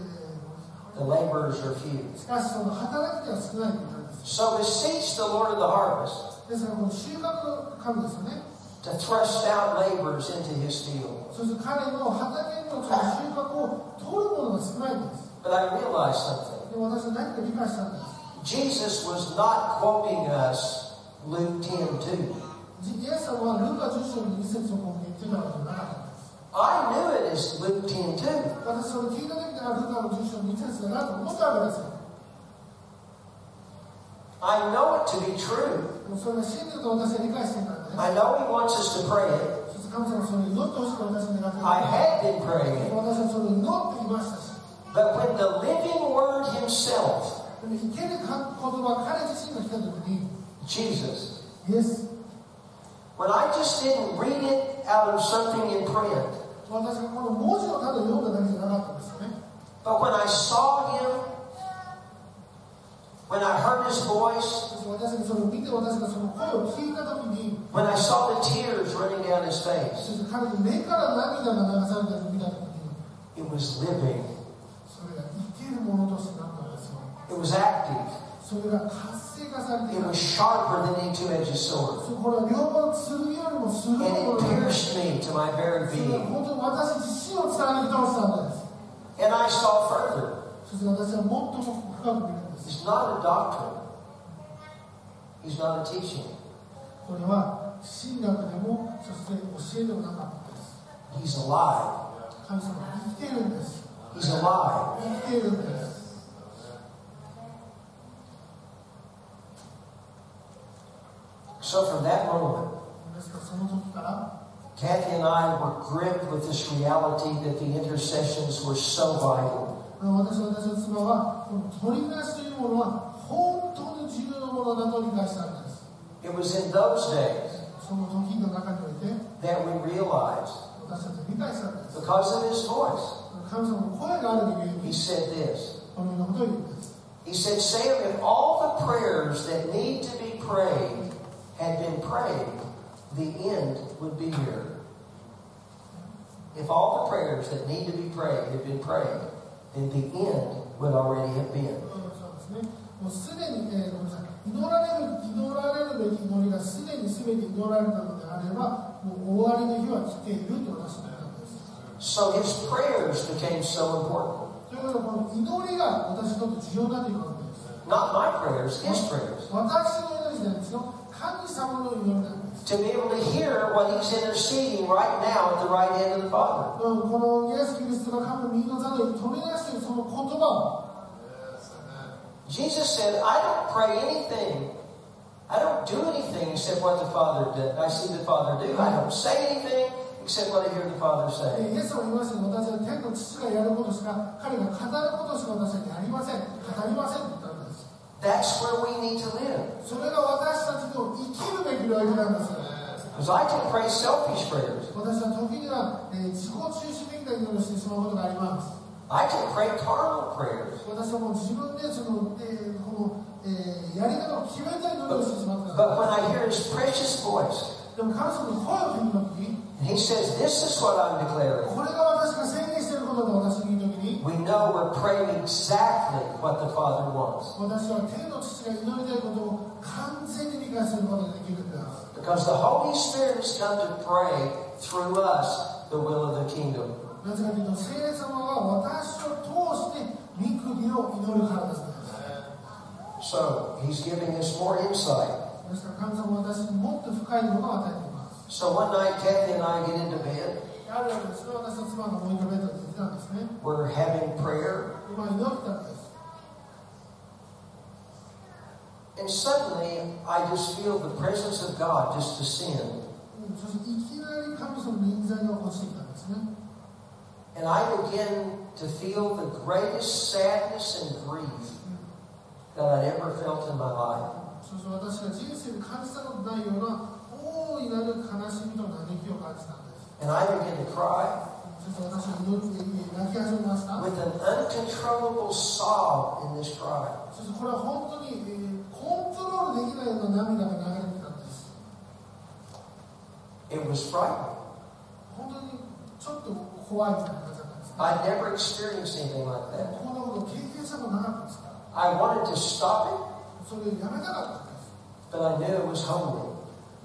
Speaker 3: The laborers are few.
Speaker 2: ーしかしその働きでは少ないということです
Speaker 3: So beseech the Lord of the harvest
Speaker 2: ですからこの収穫の神ですよね
Speaker 3: to thrust out laborers into His field.
Speaker 2: そして彼の畑にのその収穫を取るものが少ないんです
Speaker 3: But I realized something. Jesus was not quoting us Luke 10 2. I knew it as Luke 10 2. I know it to be true. I know He wants us to pray it. I had been praying it. But when the living word himself, Jesus,
Speaker 2: yes.
Speaker 3: when I just didn't read it out of something in print, but when I saw him, when I heard his voice, when I saw the tears running down his face, it was living.
Speaker 2: ものとしてなったんですよ
Speaker 3: it was active,
Speaker 2: それが活性化されてい
Speaker 3: it
Speaker 2: た
Speaker 3: was sharper than any two edged sword,
Speaker 2: そうこれは両方剣よりも鋭い
Speaker 3: and
Speaker 2: も
Speaker 3: it
Speaker 2: のなんです
Speaker 3: pierced me to my very
Speaker 2: それは
Speaker 3: being.
Speaker 2: 本当に私自身を貫き通したんです
Speaker 3: And I saw further.
Speaker 2: そして私はもっとも深く見るんです
Speaker 3: He's not a doctrine. He's not a teaching.
Speaker 2: これは神学でもそして教えでもなかったです
Speaker 3: He's alive.
Speaker 2: 神様は生きているんです
Speaker 3: He's alive.
Speaker 2: 生きているんです
Speaker 3: So from that moment,
Speaker 2: ですからその時から
Speaker 3: Kathy and I were gripped with this reality that the intercessions were so vital.
Speaker 2: 私私の妻はこの取り出しというものは本当に重要なものだと理解したんです
Speaker 3: It was in those days
Speaker 2: その時の中において
Speaker 3: that we realized,
Speaker 2: 私たちは理解したんです
Speaker 3: because of his voice,
Speaker 2: 神様の声があるがゆえ
Speaker 3: he
Speaker 2: に
Speaker 3: said this.
Speaker 2: このようなことを言うんです
Speaker 3: He said, Sam, if all the prayers that need to be prayed had been prayed, the end would be here. If all the prayers that need to be prayed had been prayed, then the end would already have been.
Speaker 2: そうですねもうすでに、えーごめんなさい祈られる祈られるべき祈りがすでに全て祈られたのであればもう終わりの日は来ていると私は言ったんです
Speaker 3: So his prayers became so important.
Speaker 2: ということはこの祈りが私にとって重要だということです
Speaker 3: Not my prayers, his prayers.
Speaker 2: 私の祈りじゃないですよ神様の祈りなんです
Speaker 3: To be able to hear what he's interceding right now at the right hand of the Father.
Speaker 2: このイエス・キリストが神の右の座で取り出しているその言葉
Speaker 3: Jesus said, I don't pray anything. I don't do anything except what the Father did. I see the Father do. I don't say anything Except what I hear the Father
Speaker 2: を
Speaker 3: say.
Speaker 2: イエスは言いましたよ私は天の父がやることしか彼が語ることしか私はやりません語りませんって言ったんです
Speaker 3: That's where we need to live.
Speaker 2: それが私たちの生きるべき領域なんです
Speaker 3: Because I can pray selfish prayers.
Speaker 2: 私は時には、えー自己中心的な祈りをしてしまうことがあります
Speaker 3: I can pray carnal prayers.
Speaker 2: 私はもう自分でその、えーこの、えーやり方を決めた祈りをしてしまったん
Speaker 3: But
Speaker 2: で
Speaker 3: when I hear His precious voice,
Speaker 2: すでも神様の声を聞いた時に
Speaker 3: and He says, This is what I'm declaring,
Speaker 2: これが私が宣言していることだと私に言う時に
Speaker 3: we know we're praying exactly what the Father wants.
Speaker 2: 私は天の父が祈りたいことを完全に理解することができるんです
Speaker 3: Because the Holy Spirit has come to pray through us the will of the kingdom.
Speaker 2: なぜかというと聖霊様は私を通して御国を祈るからです
Speaker 3: So He's giving us more insight.
Speaker 2: ですから神様は私にもっと深いものを与えています
Speaker 3: So one night, Kathy and I get into bed. We're having prayer. And suddenly, I just feel the presence of God just descend. And I begin to feel the greatest sadness and grief that I'd ever felt in my life.
Speaker 2: といわゆる悲しみと嘆きを感じたんです。
Speaker 3: And I began to cry. With an uncontrollable sob in this cry. It was frightening. I never experienced anything like that. I wanted to stop it, but I knew it was homely.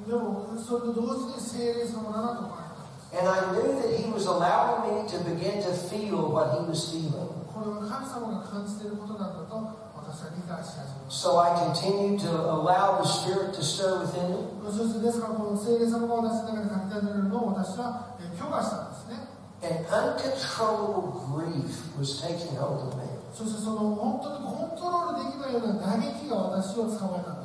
Speaker 2: でもそれと同時に聖霊様だなと思ったんです
Speaker 3: And I knew that He was allowing me to begin to feel what He was feeling.
Speaker 2: これは神様が感じていることなんだと私は理解し始めました
Speaker 3: So I continued to allow the Spirit to stir within me.
Speaker 2: そしてですからこの聖霊様が私の中に書き立てるのを私はえー許可したんですね
Speaker 3: And uncontrollable grief was taking hold of me.
Speaker 2: そしてその本当にコントロールできないような打撃が私を捕まえたん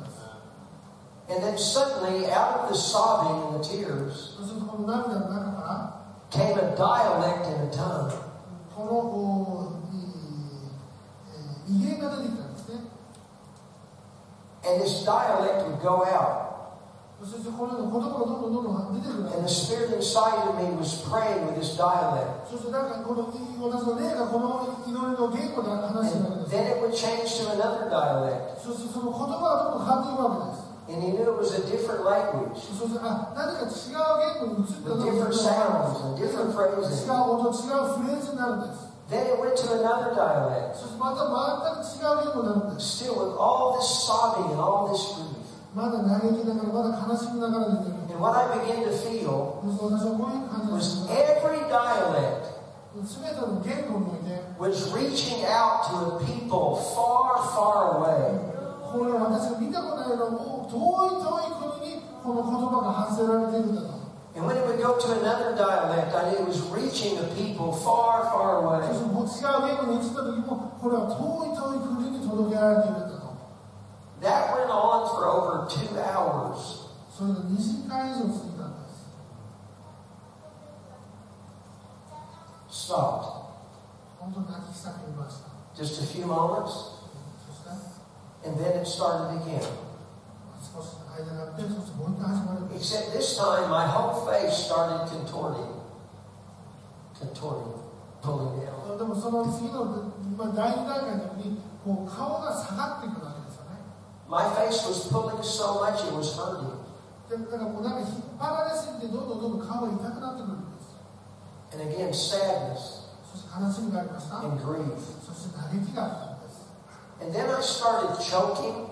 Speaker 2: です
Speaker 3: And then suddenly, out of the sobbing and the tears, came a dialect and a tongue. And this dialect would go out. And the spirit inside of me was praying with this dialect. And then it would change to another dialect. And he knew it was a different language. With different sounds and different phrases. Then it went to another dialect. Still with all this sobbing and all this grief. And what I began to feel was every dialect was reaching out to a people far, far away.
Speaker 2: これ私が見たことないような遠い遠い国にこの言葉が発せられているんだと
Speaker 3: And when it would go to another dialect, I knew it was reaching a people far, far
Speaker 2: そして
Speaker 3: away.
Speaker 2: もう違う言語に移った時もこれは遠い遠い国に届けられているんだと
Speaker 3: That went on for over two hours.
Speaker 2: それが2時間以上続いたんです
Speaker 3: Stopped.
Speaker 2: 本当に泣き叫びました
Speaker 3: Just a few moments,
Speaker 2: そして
Speaker 3: and then it started again.
Speaker 2: 少しの間があってそしてもう一回始まるんです
Speaker 3: Except this time, my whole face started contorting. Contorting. Pulling down.
Speaker 2: でもその次の、まあ、第二段階のようにこう顔が下がっていくわけですよね
Speaker 3: My face was pulling so much it was hurting.
Speaker 2: でだからもうなんか引っ張られすぎてどんどんどんどん顔が痛くなってくるんです
Speaker 3: And again, sadness
Speaker 2: そして悲しみがありました
Speaker 3: and grief.
Speaker 2: そして嘆きがあったんです
Speaker 3: And then I started choking,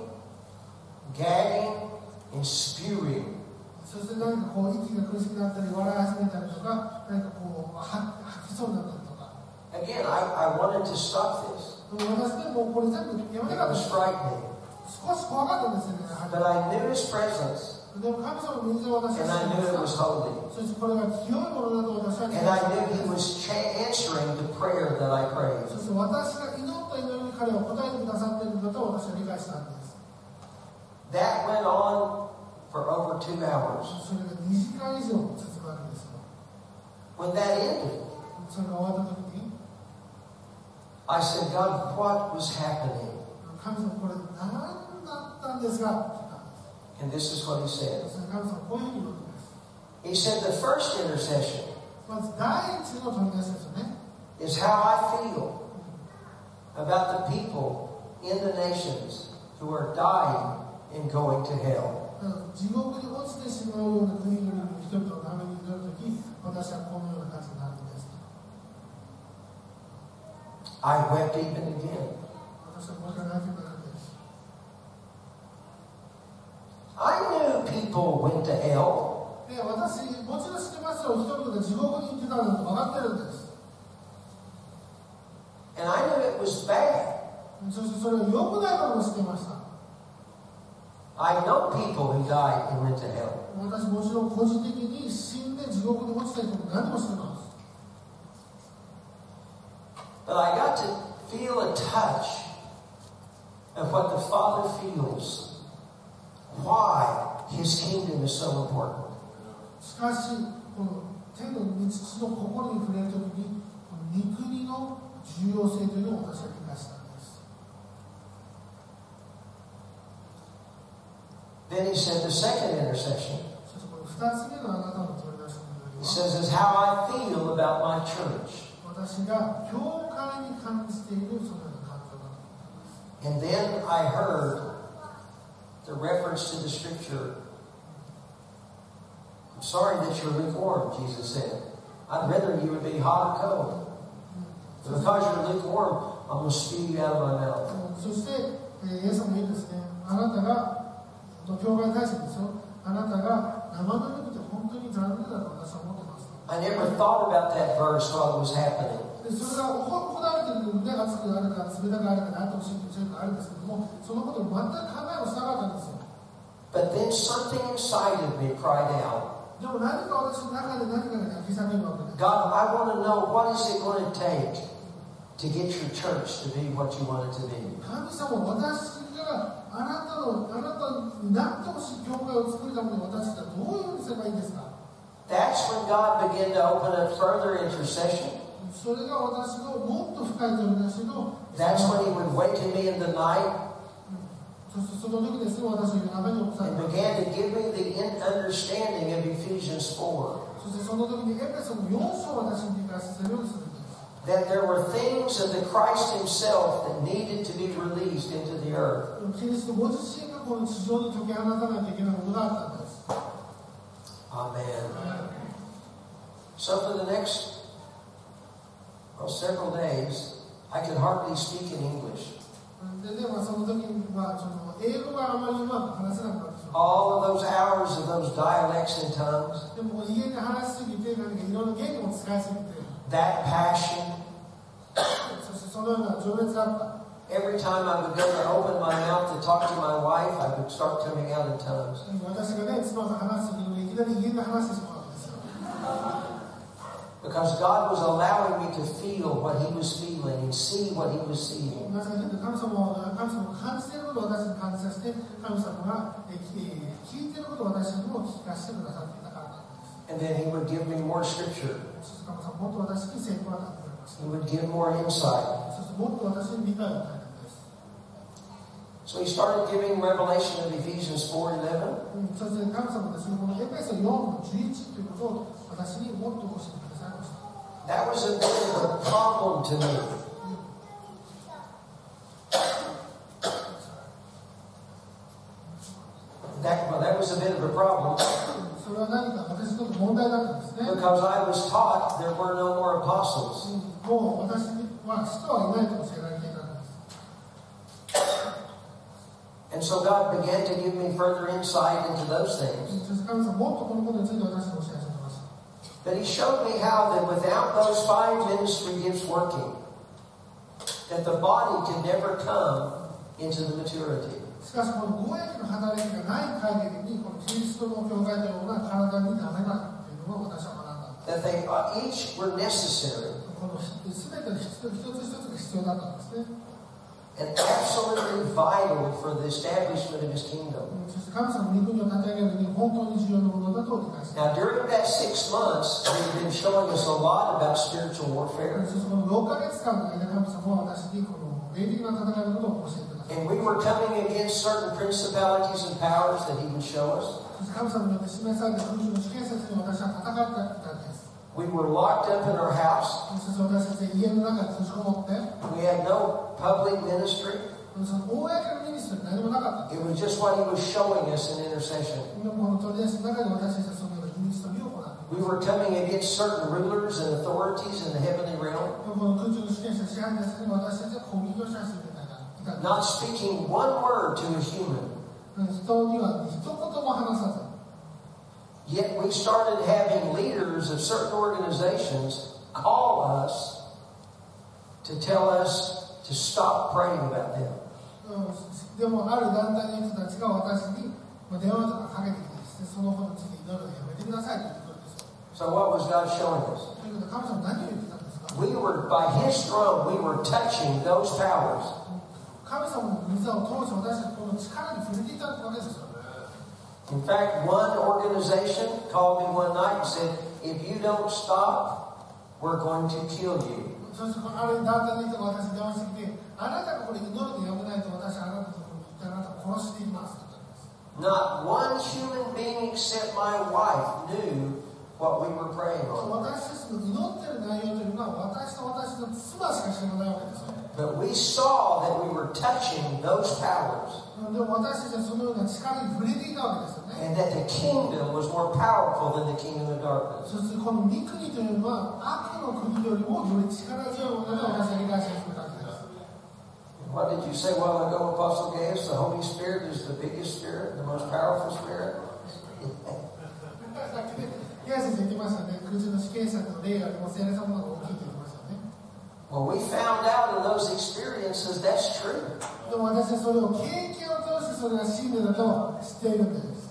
Speaker 3: gagging, and spewing.
Speaker 2: そして何かこう息が苦しくなったり笑い始めたりとか何かこう吐吐きそうになったりとか
Speaker 3: Again, I, I wanted to stop this.
Speaker 2: でも私でもうこれ全部やめ
Speaker 3: It
Speaker 2: たかったん
Speaker 3: was
Speaker 2: です
Speaker 3: frightening.
Speaker 2: 少し怖かったんですよね
Speaker 3: But I knew His presence,
Speaker 2: でも神様の水を私
Speaker 3: and
Speaker 2: は
Speaker 3: I
Speaker 2: 知って
Speaker 3: knew it
Speaker 2: ま
Speaker 3: was
Speaker 2: した
Speaker 3: holy.
Speaker 2: そしてこれが清いものだと私は
Speaker 3: And
Speaker 2: 知ってま
Speaker 3: I
Speaker 2: した
Speaker 3: knew He was cha- answering the prayer that I prayed.
Speaker 2: そして私が祈った祈りに 彼は答えてくださっているんだと私は理解したんです
Speaker 3: That went on for over two hours.
Speaker 2: それが2時間以上続くわけですよ
Speaker 3: When that ended,
Speaker 2: それが終わった時に
Speaker 3: I said, God, what was happening?
Speaker 2: 神様これ何だったんですかって言ったんです
Speaker 3: And this is what He said.
Speaker 2: そして神様こういうふうに言うんです
Speaker 3: He said, the first intercession
Speaker 2: まず第一の取り出しですよね
Speaker 3: is how I feel about the people in the nations who are dying and going to hell.
Speaker 2: だから地獄に落ちてしまうような国々の人々のために祈るとき私はこのような感じになるんです
Speaker 3: I wept even again.
Speaker 2: 私はもう一回泣いてくるんです
Speaker 3: I knew people went to hell.
Speaker 2: で私もちろん知ってますよ人々が地獄に行ってたのと分かってるんです
Speaker 3: And I knew it was bad.
Speaker 2: そしてそれは良くないことも知っていました
Speaker 3: I know people who died and went to hell.
Speaker 2: 私もちろん個人的に死んで地獄に落ちた人も何も知ってます
Speaker 3: But I got to feel a touch of what the Father feels. Why His kingdom is so important.
Speaker 2: しかしこの天の父の心に触れるときにこの御国の 重要性というのを私は理解したんです
Speaker 3: Then He said the second intercession.
Speaker 2: そしてこの2つ目のあなたの取り出しの
Speaker 3: He
Speaker 2: 祈り
Speaker 3: says is how I feel about my church.
Speaker 2: は私が教会に感じているそのような感情だと思います
Speaker 3: And then I heard the reference to the scripture. I'm sorry that you're lukewarm, Jesus said. I'd rather you would be hot or cold. But because you're lukewarm, I'm going to spew you out of my mouth.
Speaker 2: そして、えーイエス様もいいですねあなたが教会に対してですよあなたが生ぬるくて本当に残念だと私は思ってます
Speaker 3: I never thought about that verse while it was happening.
Speaker 2: でそれが行行われているので熱くあるか冷たくあるかなってほしいというのがあるんですけどもそのことを全く考えもしなかったんですよ
Speaker 3: But then something inside of me cried out, God, I want to know what is it going to take to get your church to be what you want it to be. That's when God began to open up further intercession. That's when He would waken me in the night began to give me the understanding of Ephesians 4. That there were things of the Christ Himself that needed to be released into the earth. Amen. So for the next well, several days, I could hardly speak in English.
Speaker 2: でね、まあ、その時にはその英語があまりうまく話せなかったんですよ。
Speaker 3: All of those hours of those dialects and tongues,
Speaker 2: でも家で話しすぎて、何かいろんな言語も使いすぎて、
Speaker 3: that passion,
Speaker 2: そしてそのような情熱があった。
Speaker 3: every time I would go to open my mouth to talk to my wife, I would start coming out in tongues.
Speaker 2: 私がね、妻と話す時にいきなり家で話してしまうんですよ。
Speaker 3: because God was allowing me to feel what he was feeling and see what he was seeing. And then he would give me more scripture. He would give more insight. So he started giving revelation of Ephesians 4.11. That was a bit of a problem to me. That, well, that was a bit of a problem. Because I was taught there were no more apostles. And so God began to give me further insight into those things. But He showed me how that without those five ministry gifts working, that the body could never come into the maturity.
Speaker 2: しかしこの公益の働きがない限りにこのキリストの教会のような体になれないというのを私は学んだんで
Speaker 3: That they uh, each were necessary
Speaker 2: す。この全ての一つ一つ一つが必要だったんですね。
Speaker 3: and absolutely vital for the establishment of His
Speaker 2: う
Speaker 3: kingdom.
Speaker 2: んそして神様の御国を立て上げるに本当に重要なものだと理解してい
Speaker 3: Now, during that six months, they've been showing us a lot about spiritual
Speaker 2: ます
Speaker 3: warfare.
Speaker 2: そしてこの6ヶ月間の間神様は私にこの霊的な戦いのことを教えてください
Speaker 3: And we were coming against certain principalities and powers that He would show us.
Speaker 2: そして神様によって示された空中の試験説に私は戦っていたんです。
Speaker 3: We were locked up in our house. We had no public ministry. It was just what he was showing us in intercession. We were coming against certain rulers and authorities in the heavenly realm. Not speaking one word to a human. Yet we started having leaders of certain organizations call us to tell us to stop praying about them.
Speaker 2: うんでもある団体の人たちが私にまあ電話とかかけてきてですね、そのことについて祈るのやめてくださいということです。
Speaker 3: So what was God showing us?
Speaker 2: ということで神様何を言ってたんですか
Speaker 3: We were by His throne, we were touching those powers.
Speaker 2: 神様の御座を通して私たちこの力に触れていたわけですよ。
Speaker 3: In fact, one organization called me one night and said, "If you don't stop, we're going to kill you."
Speaker 2: そしてある団体の人が私に電話してきて、あなたがこれ祈るのやめないと私はあなたのところに行ってあなたを殺していきますと言ったんです。
Speaker 3: Not one human being except my wife knew what we were praying on.
Speaker 2: 私たちの祈ってる内容というのは私と私の妻しか知らないわけですよ。
Speaker 3: But we saw that we were touching those powers. And that the kingdom was more powerful than the kingdom of darkness. What did you say a while ago, Apostle Gaius? The Holy Spirit is the biggest spirit, the most powerful spirit.
Speaker 2: yes,
Speaker 3: Well, we found out in those experiences that's true.
Speaker 2: でも私はそれを経験を通してそれが真理だと知っているんです。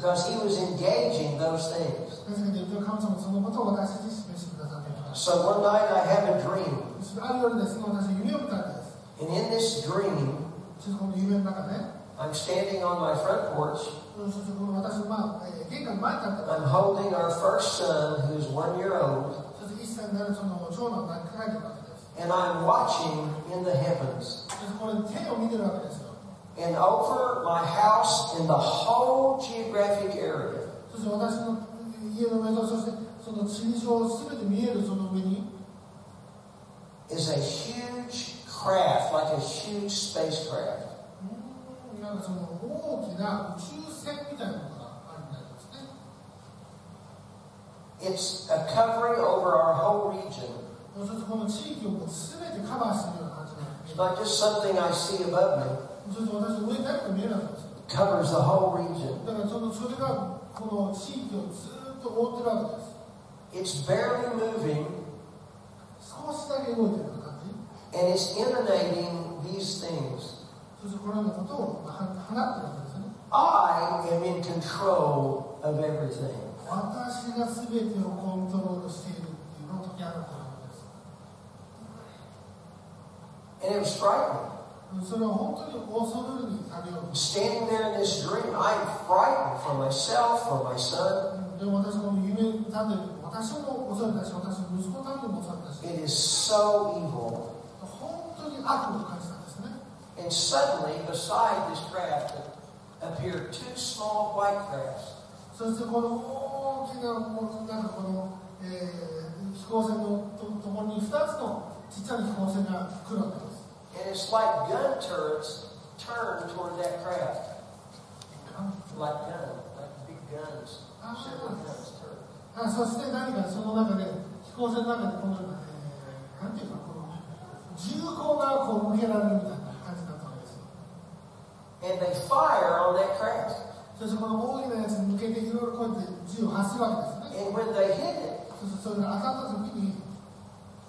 Speaker 3: Because he was engaging those things.
Speaker 2: なぜかというと、神様はそのことを私たちに示してくださっています。
Speaker 3: So one night I have a dream.
Speaker 2: そしてある夜ですね、私は夢を見たんです。
Speaker 3: And in this dream,
Speaker 2: そしてこの夢の中で、
Speaker 3: I'm standing on my front porch.
Speaker 2: そしてこの私の、まあ、えー玄関の前に立って
Speaker 3: I'm holding our first son, who's one year old, And I'm watching in the heavens. And over my house in the whole geographic area. Is a huge craft, like a huge spacecraft. It's a covering over our whole region. It's not just something I see above me. It covers the whole region. It's barely moving. And it's emanating these things. I am in control of everything
Speaker 2: 私が全てをコントロールしているっていうのを解き放っているわけです
Speaker 3: And it was frightening.
Speaker 2: それは本当に恐るるに食べよう
Speaker 3: Standing there in this dream, I'm frightened for myself, for my son.
Speaker 2: とでも私この夢に立っている私も恐れたし私の息子のためにも恐れたし
Speaker 3: It is so evil.
Speaker 2: 本当に悪を感じたんですね
Speaker 3: And suddenly, beside this craft, appeared two small white crafts.
Speaker 2: そしてこの 大きなもうなんかこの、えー飛行船のとともに2つのちっちゃな飛行船が来るわけです
Speaker 3: And it's like gun turrets turned toward that craft. Like guns, like big guns. Shipper guns turret.
Speaker 2: あそして何かその中で飛行船の中でこのような、えーなんていうかこの銃口がこう向けられるみたいな感じだったわけですよ
Speaker 3: And they fire on that craft.
Speaker 2: そしてこの大きなやつに向けていろいろこうやって銃を発するわけですね
Speaker 3: And when they hit it,
Speaker 2: そしてそれが当たった時に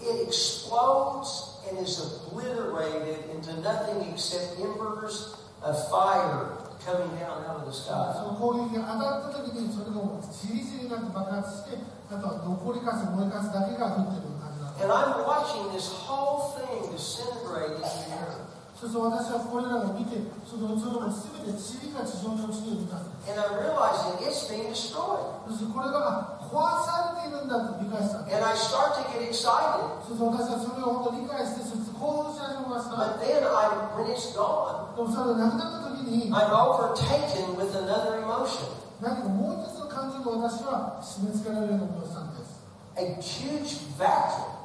Speaker 3: it explodes and is obliterated into nothing except embers of fire coming down out of the
Speaker 2: そ
Speaker 3: sky.
Speaker 2: の攻撃が当たった時にそれがもうじりじりになって爆発してあとは残りかす燃えかすだけが降ってるような感じだった
Speaker 3: And I'm watching this whole thing disintegrate into the earth.
Speaker 2: そして私はこれらを見てそのそれを全て塵が地上に落ちているんだ
Speaker 3: And I'm realizing it's being destroyed.
Speaker 2: そしてこれが壊されているんだと理解した
Speaker 3: And I start to get excited.
Speaker 2: そして私はそれを本当に理解してそして興奮し始めました
Speaker 3: But then I when it's gone,
Speaker 2: でもそれがなくなった時に
Speaker 3: I'm overtaken with another emotion.
Speaker 2: 何かもう一つの感情が私は締め付けられるようなことをしたんです
Speaker 3: A huge vacuum.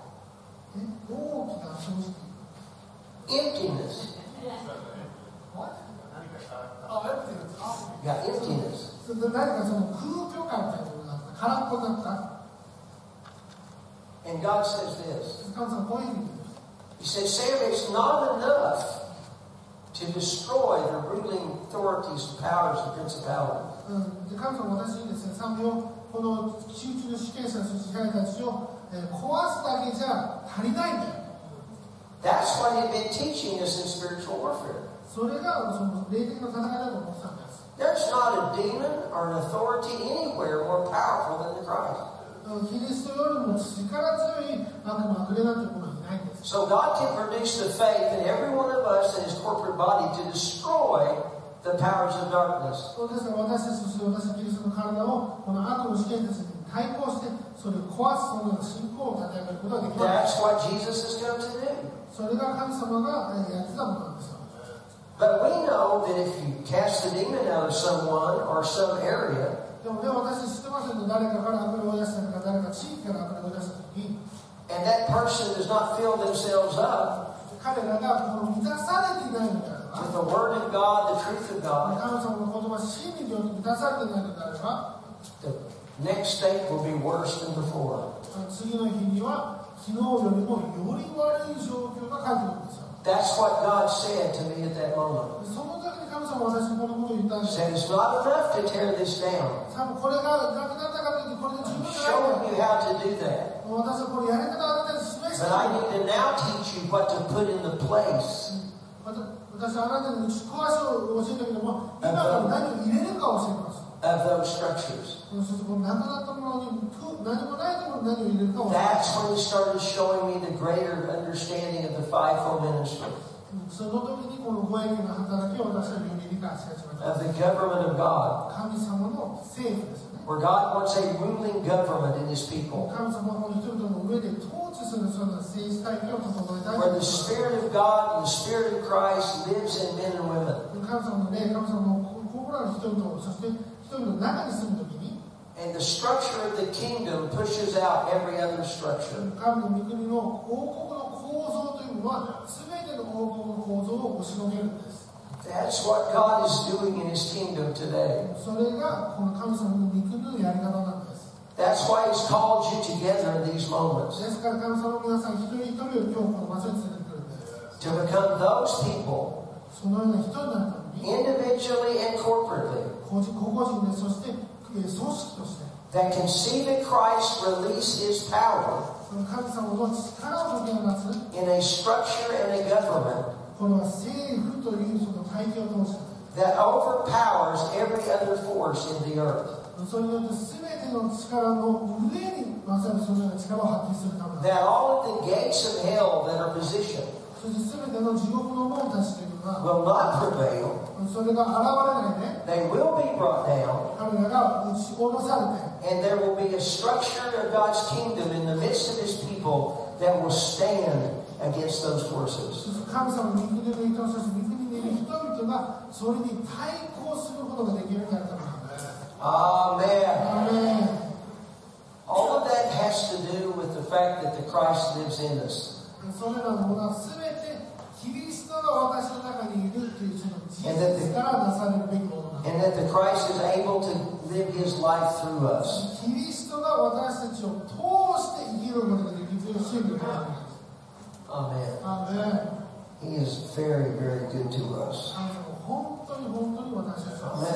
Speaker 2: え大きな正直
Speaker 3: Emptiness.
Speaker 2: What? あ、エプティですあ
Speaker 3: Yeah, emptiness.
Speaker 2: それで何かその空虚感みたいなものがあった空っぽだった
Speaker 3: And God says this.
Speaker 2: 神様こういうふうに言うんです
Speaker 3: He says, Sam, it's not enough to destroy the ruling authorities, powers, and principalities.
Speaker 2: うん、で神様は私にですね、賛美をこの集中の主権者、そして支配たちを、えー壊すだけじゃ足りないんだよ。
Speaker 3: that's what he'd been teaching us in spiritual warfare. There's not a demon or an authority anywhere more powerful than the Christ. So God can produce the faith in every one of us in his corporate body to destroy the powers of darkness. That's what Jesus has come to do.
Speaker 2: それが神様がえーやってたことなんですよ。
Speaker 3: But we know that if you cast the demon out of someone or some area,
Speaker 2: でもね、私知ってますよね、誰かから悪霊を追い出したとか、誰か地域から悪霊を追い出したときに、
Speaker 3: and that person does not fill themselves up
Speaker 2: 彼らがこの満たされていないのであれば、
Speaker 3: with the Word of God, the truth of
Speaker 2: 神
Speaker 3: God,
Speaker 2: 様の言葉、真理によって満たされていないのであれば、
Speaker 3: the next state will be worse than before.
Speaker 2: 次の日には 昨日よりもより悪い状況が返ってくるんですよ。
Speaker 3: That's what God said to me at that moment.
Speaker 2: その時に神様は私にこのことを言ったん
Speaker 3: He
Speaker 2: です。
Speaker 3: said, It's not enough to tear this down.
Speaker 2: 多分これがなくなったからといってこれで十
Speaker 3: I'm
Speaker 2: 分じゃないん
Speaker 3: showing you how to do that.
Speaker 2: だ。私はこれやり方をあなたに示し
Speaker 3: But
Speaker 2: た
Speaker 3: I need to now teach you what to put in the place
Speaker 2: また私はあなたに打ち壊しを教えたけども、今から何を入れるかを教えます。
Speaker 3: of those structures. That's when he started showing me the greater understanding of the fivefold ministry. Of the government of God. Where God wants a ruling government in his people. Where the Spirit of God and the Spirit of Christ lives in men and women. And the structure of the kingdom pushes out every other structure. That's what God is doing in His kingdom today. That's why He's called you together in these moments. To become those people individually and corporately that can see that Christ release his power in a structure and a government that overpowers every other force in the earth. That all of the gates of hell that are positioned
Speaker 2: そして全ての地獄の門たちというのは、
Speaker 3: will not prevail.
Speaker 2: それが現れないで、
Speaker 3: They will be brought down.
Speaker 2: 彼らが打ち下ろされて、
Speaker 3: And there will be a structure of God's kingdom in the midst of His people that will stand against those
Speaker 2: そ
Speaker 3: forces.
Speaker 2: して神様の御国の人、そして御国にいる人々がそれに対抗することができるようになるためなんです。
Speaker 3: Amen.
Speaker 2: アーメン
Speaker 3: All of that has to do with the fact that the Christ lives in us.
Speaker 2: それらのものは全てキ And that, the,
Speaker 3: and that the Christ is able to live his life through us. Amen.
Speaker 2: Amen.
Speaker 3: He is very, very good to us.
Speaker 2: Amen.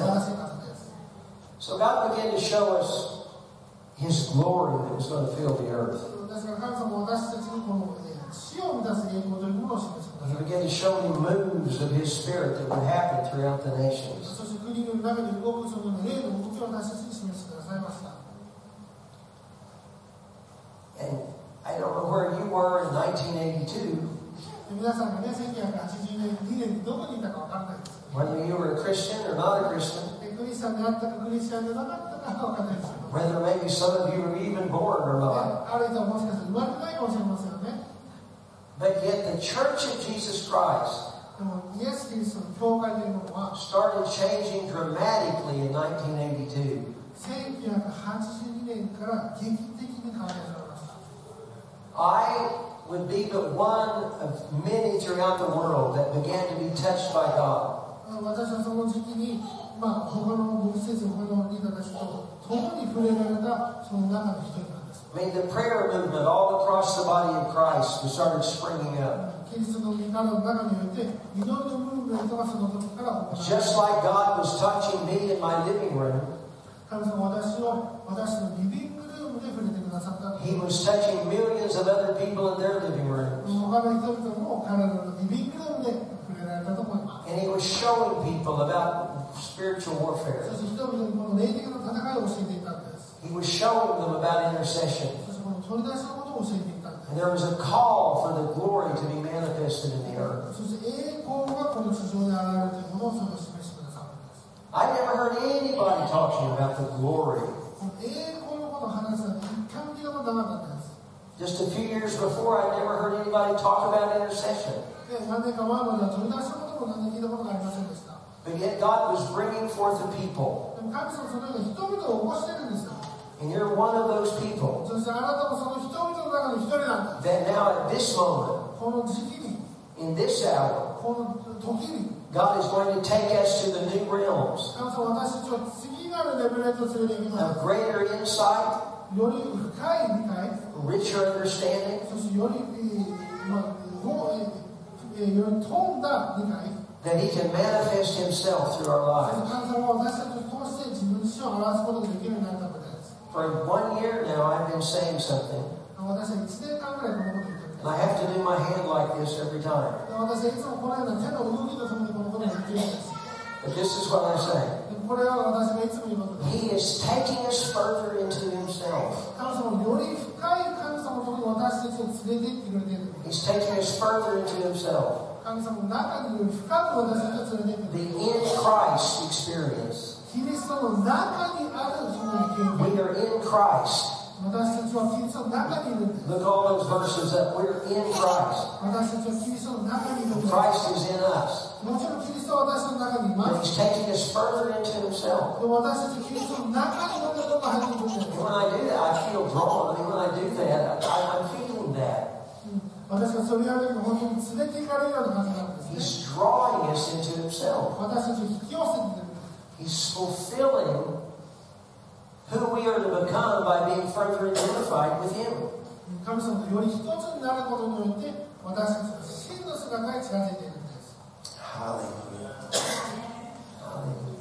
Speaker 3: So God began to show us his glory that was going to fill the earth.
Speaker 2: ですから神様は私たちにこのえー死を満たす栄光というものを示してくだ
Speaker 3: He
Speaker 2: さい。
Speaker 3: began to show me moves of His Spirit that would happen throughout the nations.
Speaker 2: そして国の中に動くその霊の動きを私たちに示してくださいました。
Speaker 3: And I don't know where you were in 1982,
Speaker 2: で皆さんがね、1980年、2年にどこにいたか分からないです。
Speaker 3: whether you were a Christian or not a Christian,
Speaker 2: でクリスチャンであったかクリスチャンでなかったか分からないですけど、
Speaker 3: whether maybe some of you were even born or not.
Speaker 2: あるいはもしかしたら生まれてないかもしれませんよね。
Speaker 3: But yet the church of Jesus Christ started changing dramatically in 1982. I would be but one of many throughout the world that began to be touched by God. I mean, the prayer movement all across the body of Christ started springing up. Just like God was touching me in my living room, He was touching millions of other people in their living rooms. And He was showing people about spiritual warfare. He was showing them about intercession. And there was a call for the glory to be manifested in the earth. I never heard anybody talking about the glory. Just a few years before, I never heard anybody talk about intercession. But yet, God was bringing forth a people. And you're one of those people.
Speaker 2: そしてあなたもその人々の中の一人なんだ。
Speaker 3: That now at this moment, in this hour, God is going to take us to the new realms
Speaker 2: 神様私たちを次なるレベルへと連れて行きま
Speaker 3: of
Speaker 2: す。greater insight,
Speaker 3: richer understanding, that He can manifest Himself through our lives. For one year now, I've been saying something. And I have to do my hand like this every time. But this is what I say. He is taking us further into Himself. He's taking us further into Himself.
Speaker 2: 神様の中により深く私たちを連れて行
Speaker 3: The
Speaker 2: って
Speaker 3: in Christ experience.
Speaker 2: キリストの中にあるその経
Speaker 3: We
Speaker 2: 験
Speaker 3: are in Christ.
Speaker 2: 私たちはキリストの中にいるんです
Speaker 3: Look all those verses up. We're in Christ.
Speaker 2: 私たちはキリストの中にいるんです
Speaker 3: Christ is in us.
Speaker 2: もちろんキリストは私の中にいま
Speaker 3: But
Speaker 2: す
Speaker 3: He's taking us further into Himself.
Speaker 2: でも私たちはキリストの中にどんどんどんどん入っていくんです
Speaker 3: And when I do that, I feel drawn. I mean, when I do that, I, I'm feeling that.
Speaker 2: 私がそれをやると本当に連れて行かれるような感じなんですね
Speaker 3: He's drawing us into Himself.
Speaker 2: 私たちを引き寄せてくれる
Speaker 3: He's fulfilling who we are to become by being further identified with Him.
Speaker 2: 神様とより一つになることによって私たちの真の姿に近づいているんです
Speaker 3: Hallelujah. Hallelujah.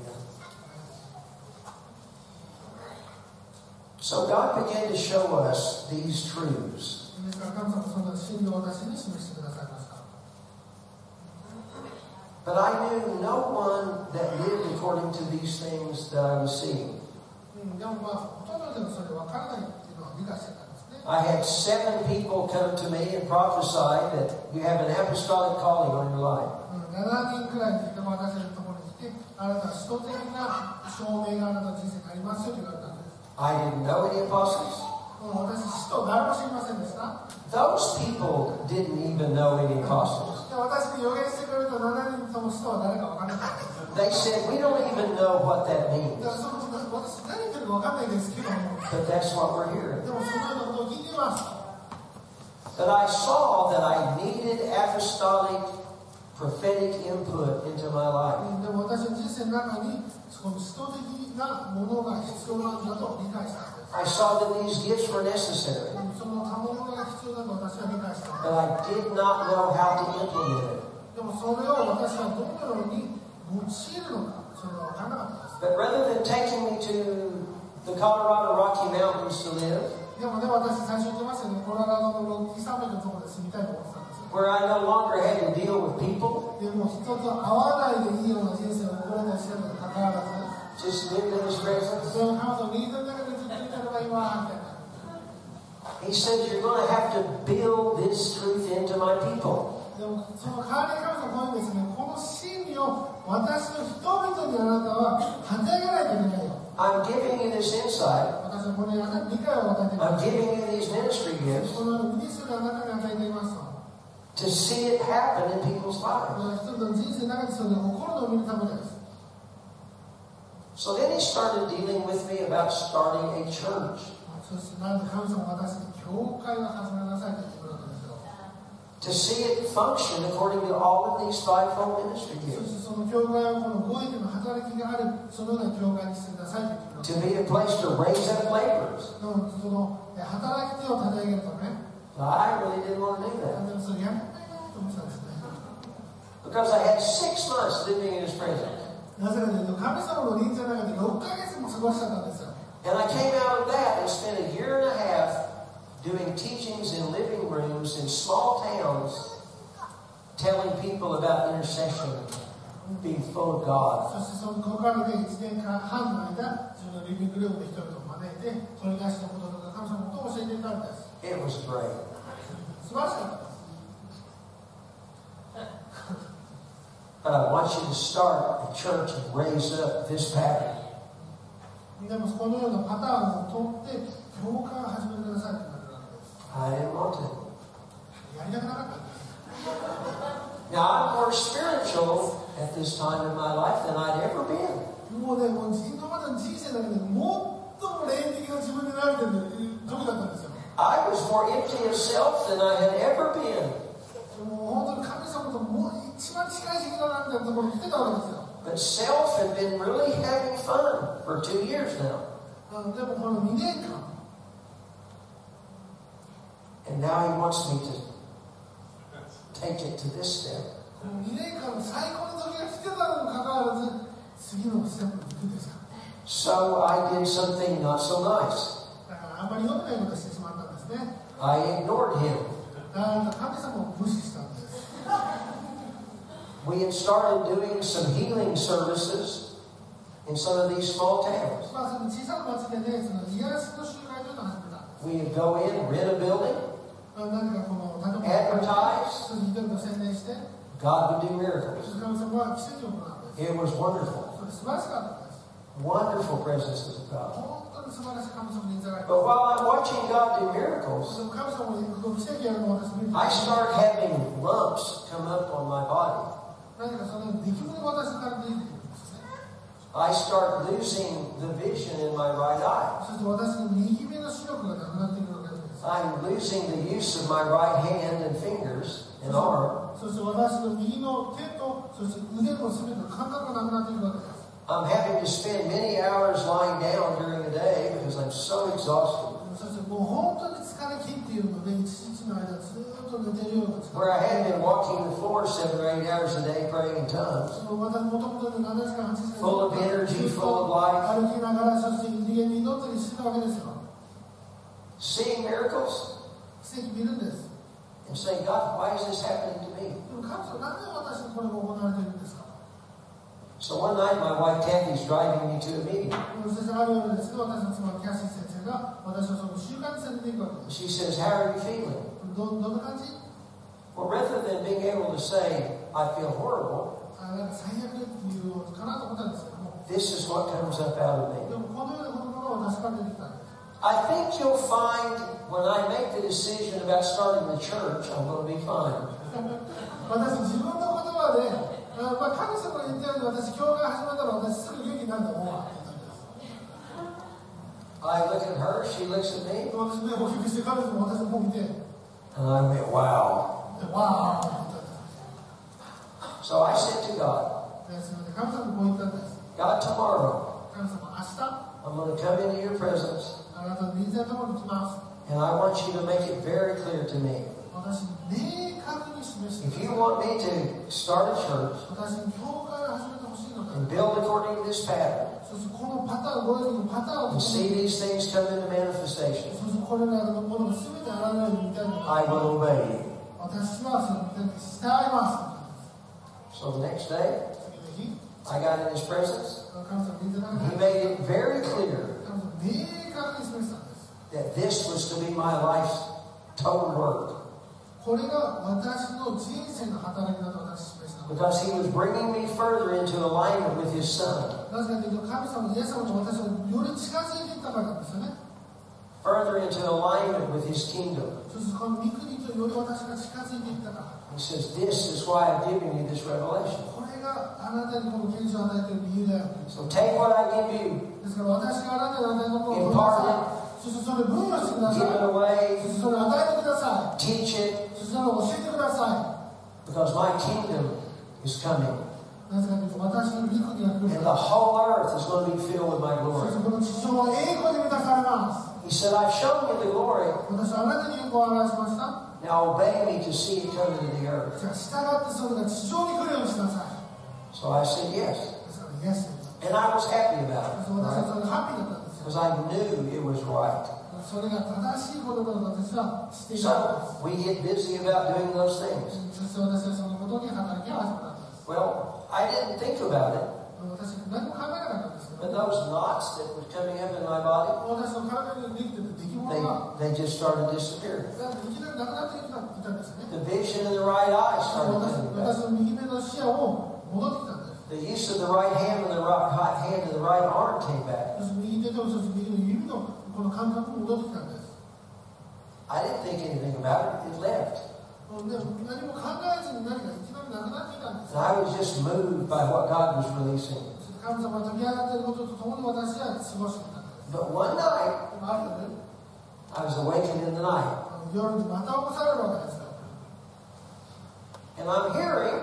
Speaker 3: So God began to show us these truths.
Speaker 2: ですから神様はその真理を私に示してくださいました
Speaker 3: But I knew no one that lived according to these things that I was seeing.
Speaker 2: うん、でもまあほとんどでもそれ分からないっていうのは理解してたんですね
Speaker 3: I had seven people come to me and prophesy that you have an apostolic calling on your life.
Speaker 2: うん、7人くらいに私のところに来てあなたは使徒的な証明があなたの人生にありますよと言われたんです
Speaker 3: I didn't know any apostles. Those people didn't even know any apostles. They said, We don't even know what that means. But that's what we're hearing. But I saw that I needed apostolic prophetic input into my life.
Speaker 2: うんでも私の人生の中にその使徒的なものが必要なんだと理解したんです
Speaker 3: I saw that these gifts were necessary,
Speaker 2: うんその賜物が必要だと私は理解したんです
Speaker 3: but I did not know how to implement it.
Speaker 2: でもそれを私はどのように用いるのかそれは分からなかったです
Speaker 3: But rather than taking me to the Colorado Rocky Mountains to live,
Speaker 2: でもね私最初言ってましたよねコロラドのロッキー山脈のところで住みたいと思ってたんですよ
Speaker 3: where I no longer had to deal with people,
Speaker 2: でも人と会わないでいいような人生を送ろうとしてるのにかかわらず
Speaker 3: just lived in His presence.
Speaker 2: その彼女を右の中でずっと見てれ と言われた。
Speaker 3: He said, You're going to have to build this truth into my people.
Speaker 2: でもその代わりからの声ですね、この真理を私の人々にあなたは立て上げないといけないよ。
Speaker 3: I'm giving you this insight. I'm giving you these ministry gifts to see it happen in people's lives. So then he started dealing with me about starting a church
Speaker 2: そしてなんで神様は私に教会を始めなさいと言ってくれたんですよ
Speaker 3: to see it function according to all of these fivefold ministry
Speaker 2: そ
Speaker 3: gifts.
Speaker 2: してその教会をこの合意の働きがあるそのような教会にしてくださいと言ってくれ
Speaker 3: To
Speaker 2: た
Speaker 3: be a place to raise up laborers.
Speaker 2: でもそのえ働き手を立て上げるため
Speaker 3: I really didn't want to do that
Speaker 2: でもそれやめたいなと思ってたんですね
Speaker 3: because I had six months living in his presence.
Speaker 2: なぜかというと神様の臨在の中で6ヶ月も過ごしちゃったんですよ
Speaker 3: And I came out of that and spent a year and a half doing teachings in living rooms in small towns, telling people about intercession, being full of God.
Speaker 2: そしてそのここからで1年間半の間自分のリビングルームで人々を招いて取り出しのこととか神様のことを教えていたんです
Speaker 3: It was great.
Speaker 2: 素晴らしかった です
Speaker 3: But I want you to start a church and raise up this pattern.
Speaker 2: でもこのようなパターンを取って教会を始めてくださいと言われるわけです
Speaker 3: I didn't want to.
Speaker 2: やりたくなかったんです
Speaker 3: Now, I'm more spiritual at this time in my life than I'd ever been.
Speaker 2: もうねもう今までの人生の中で最も霊的な自分になれてる時だったんですよ
Speaker 3: I was more empty of self than I had ever been.
Speaker 2: もう本当に
Speaker 3: But self had been really having fun for two years now. And now he wants me to take it to this step. So I did something not so nice. I ignored him. We had started doing some healing services in some of these small towns. We would go in, rent a building, advertise. God would do miracles. It was wonderful. Wonderful presence of God. But while I'm watching God do miracles, I start having lumps come up on my body. I start losing the vision in my right eye. I'm losing the use of my right hand and fingers and arm. I'm having to spend many hours lying down during the day because I'm so exhausted. Where I had been walking the floor seven or eight hours a day praying in tongues. Full of energy, full of life. Seeing miracles. And saying, God, why is this happening to me? So one night my wife Kathy's driving me to a meeting. She says, How are you feeling?
Speaker 2: どどんな感じ
Speaker 3: Well, rather than being able to say, I feel horrible,
Speaker 2: あなんか最悪っていうのかなと思ったんですけども
Speaker 3: this is what comes up out of
Speaker 2: で
Speaker 3: me.
Speaker 2: もこのような言葉が私から出てきたんです
Speaker 3: I think you'll find when I make the decision about starting the church, I'm going to be fine.
Speaker 2: 私自分の言葉で、あまあ、神様が言ったように私教会始めたら私すぐ元気になると思うわって言ったんです
Speaker 3: I look at her, she looks at me,
Speaker 2: 私目を大きくして彼女も私の方を見てで
Speaker 3: And I went, wow.
Speaker 2: Wow.
Speaker 3: So I said to God, God, tomorrow, I'm going to come into your presence, and I want you to make it very clear to me. If you want me to start a church and build according to this pattern,
Speaker 2: そしてこのパターンご用意のパターンを
Speaker 3: and
Speaker 2: そ
Speaker 3: see these things come into manifestation,
Speaker 2: してこれらのものが全て現れるみたいな
Speaker 3: I will obey you.
Speaker 2: 私はそのに従います
Speaker 3: So the next day, I got in his presence. He
Speaker 2: き
Speaker 3: made it very clear that this was to be my life's total work
Speaker 2: これが私の人生の働きだと私
Speaker 3: because he was bringing me further into alignment with his son. Further into alignment with his kingdom. He says, This is why I've given you this revelation. So take what I give you, impart it, give it away, teach it, because my kingdom is coming. And the whole earth is going to be filled with my glory. He said, I've shown you the glory. Now obey me to see eternity come the earth. So I said yes. And I was happy about it. Right? Because I knew it was right. So we get busy about doing those things.
Speaker 2: そして私はそのことに働きを始めたんです
Speaker 3: Well, I didn't think about it,
Speaker 2: 私何も考えなかったんですけ
Speaker 3: but
Speaker 2: ど
Speaker 3: those knots that were coming up in my body,
Speaker 2: 私の体にできてた出来物が
Speaker 3: they, they just started disappearing.
Speaker 2: なんかいきなりなくなっていたいたんですね
Speaker 3: The vision in the right eye
Speaker 2: 私
Speaker 3: started coming back.
Speaker 2: 私の右目の視野を戻ってきたんです
Speaker 3: The use of the right hand and the right, right hand and the right arm came back.
Speaker 2: そして右手とそして右の指のこの感覚も戻ってきたんです
Speaker 3: I didn't think anything about it. It left.
Speaker 2: もうでも何も考えずに何かいきなり
Speaker 3: So I was just moved by what God was releasing. But one night, I was awakened in the night. And I'm hearing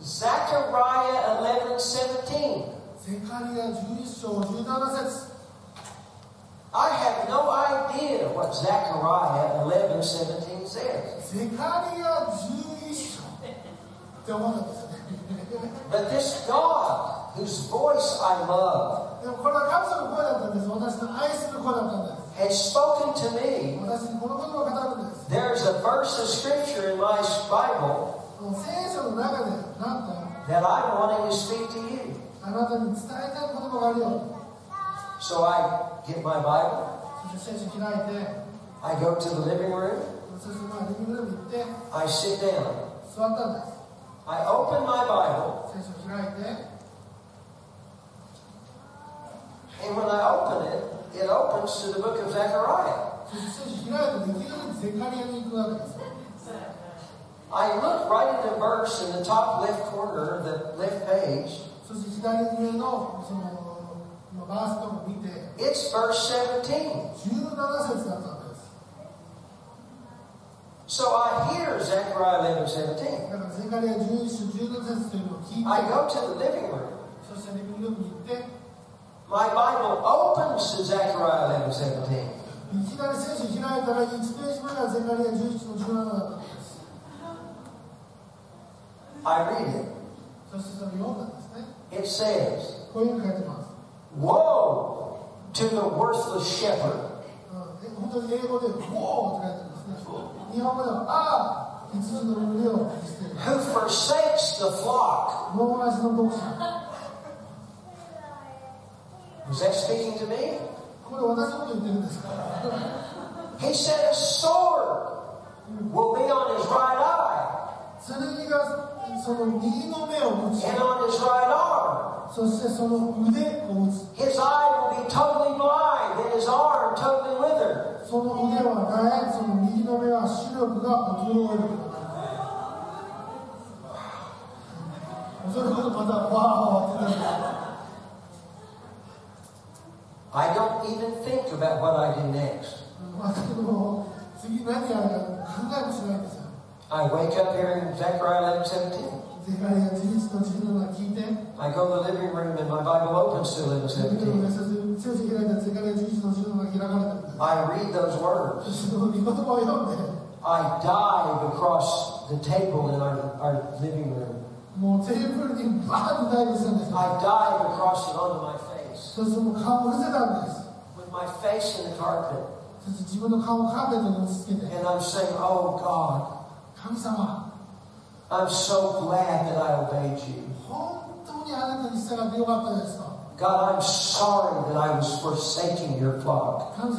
Speaker 3: Zechariah 11 17. I have no idea what Zechariah 11 17 says. But this God, whose voice I love, has spoken to me. There's a verse of scripture in my Bible that I wanted to speak to you. So I get my Bible. I go to the living room. I sit down. I open my Bible.
Speaker 2: Right there.
Speaker 3: And when I open it, it opens to the book of Zechariah. I look right at the verse in the top left corner of the left page. It's verse 17. So I hear Zechariah 11 17.
Speaker 2: だからゼカリア11章17節というのを聞いて
Speaker 3: I go to the living room.
Speaker 2: そしてリビングルームに行って
Speaker 3: My Bible opens to Zechariah 11 17.
Speaker 2: いきなり聖書を開いたら1ページ目がゼカリア11の17だったんです
Speaker 3: I read it.
Speaker 2: そしてそれを読んだんですね
Speaker 3: It says,
Speaker 2: こういうふうに書いてます
Speaker 3: Woe to the worthless shepherd
Speaker 2: うんえ本当に英語で「ウォー」って書いてありますね
Speaker 3: who forsakes the flock. Was that speaking to me? He said a sword will be on his right eye. And on his right arm. His eye will be totally blind and his arm totally withered.
Speaker 2: その腕は楕円その右の目は視力が衰えるそれほどまたわーってなる
Speaker 3: I don't even think about what I do next.
Speaker 2: 全くもう次何やるか考えもしないんですよ
Speaker 3: I wake up here in Zechariah 11 17.
Speaker 2: ゼカリア事実と自分が聞いて
Speaker 3: I go to the living room and my Bible opens to 11 17. I read those words. I dive across the table in our, our living room. I dive across it onto my face. With my face in the carpet. And I'm saying, Oh God. I'm so glad that I obeyed you. God, I'm sorry that I was forsaking your flock. I'm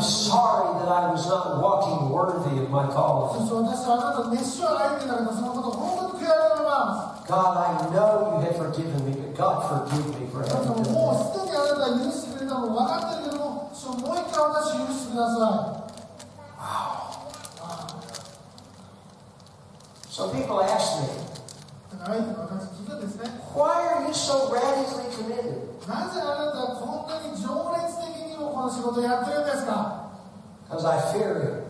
Speaker 3: sorry that I was not walking worthy of my calling. God, I know you have forgiven me, but God, forgive me for having. Wow. So people ask me,
Speaker 2: だから相手の私聞くんですね
Speaker 3: why are you so radically committed?
Speaker 2: なぜあなたはこんなに情熱的にもこの仕事をやってるんですか
Speaker 3: Because I fear him.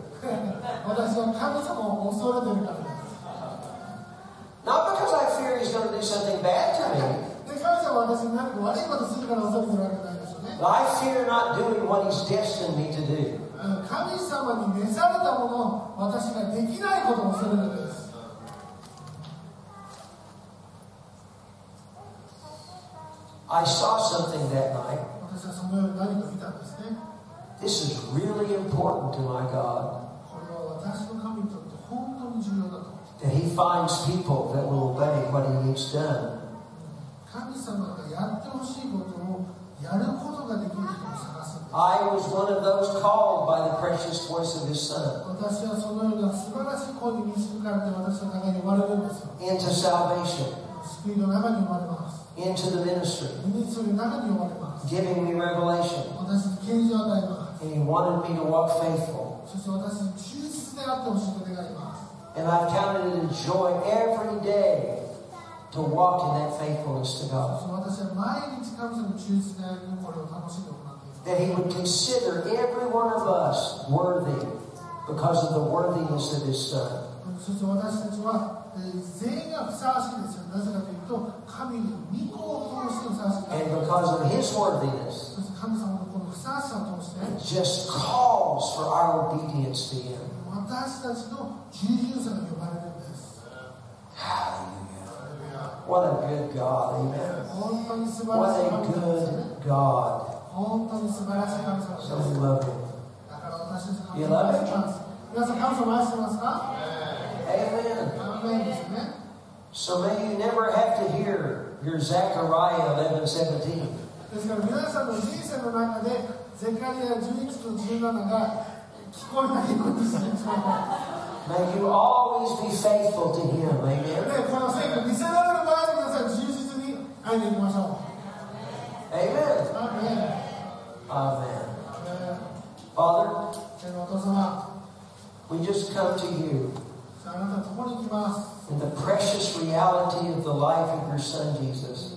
Speaker 2: 私は神様を恐れてるからです
Speaker 3: Not because I fear he's going to do something bad to me,
Speaker 2: で神様は私に何か悪いことするから恐れてるわけないですよね
Speaker 3: but I fear not doing what he's destined me to do.
Speaker 2: 神様に召されたものを私ができないことを恐れるんです
Speaker 3: I saw something that night.
Speaker 2: 私はそのように何か見たんですね
Speaker 3: This is really important to my God.
Speaker 2: これは私の神にとって本当に重要だと
Speaker 3: That he finds people that will obey what he needs done.
Speaker 2: 神様がやってほしいことをやることができる人を探すんです
Speaker 3: I was one of those called by the precious voice of his son
Speaker 2: 私はそのような素晴らしい声に導かれて私の中に生まれるんですよ
Speaker 3: into salvation,
Speaker 2: 救いの中に生まれます
Speaker 3: into the ministry,
Speaker 2: ミニストリーの中に生まれます
Speaker 3: giving me revelation.
Speaker 2: 私に啓示を与えます
Speaker 3: And he wanted me to walk faithful.
Speaker 2: そして私に忠実であってほしいと願います
Speaker 3: And I've counted it a joy every day to walk in that faithfulness to
Speaker 2: そし
Speaker 3: God.
Speaker 2: て私は毎日神様の忠実であるこれを楽しんで行っています
Speaker 3: That he would consider every one of us worthy because of the worthiness of his son.
Speaker 2: そして私たちは、えー 全員がふさわしいですよなぜかというと神の御子を通してふさわしいから
Speaker 3: And because of his worthiness,
Speaker 2: そして神様のこのふさわしさを通して
Speaker 3: it just calls for our obedience to him.
Speaker 2: 私たちの従順さが呼ばれるんです
Speaker 3: Hallelujah. What a good God. Amen.
Speaker 2: 本当に素晴ら
Speaker 3: What
Speaker 2: しい
Speaker 3: a
Speaker 2: 神様ですね
Speaker 3: good God.
Speaker 2: 本当に素晴らしい神様です
Speaker 3: So we love him.
Speaker 2: だから私たち神
Speaker 3: You
Speaker 2: 様を
Speaker 3: love
Speaker 2: 愛してます皆さん神様を愛してますか
Speaker 3: Amen. So may you never have to hear your Zechariah 11 17. May you always be faithful to Him. Amen. Amen. Amen.
Speaker 2: Amen.
Speaker 3: Father, we just come to you. And the precious reality of the life of your son Jesus.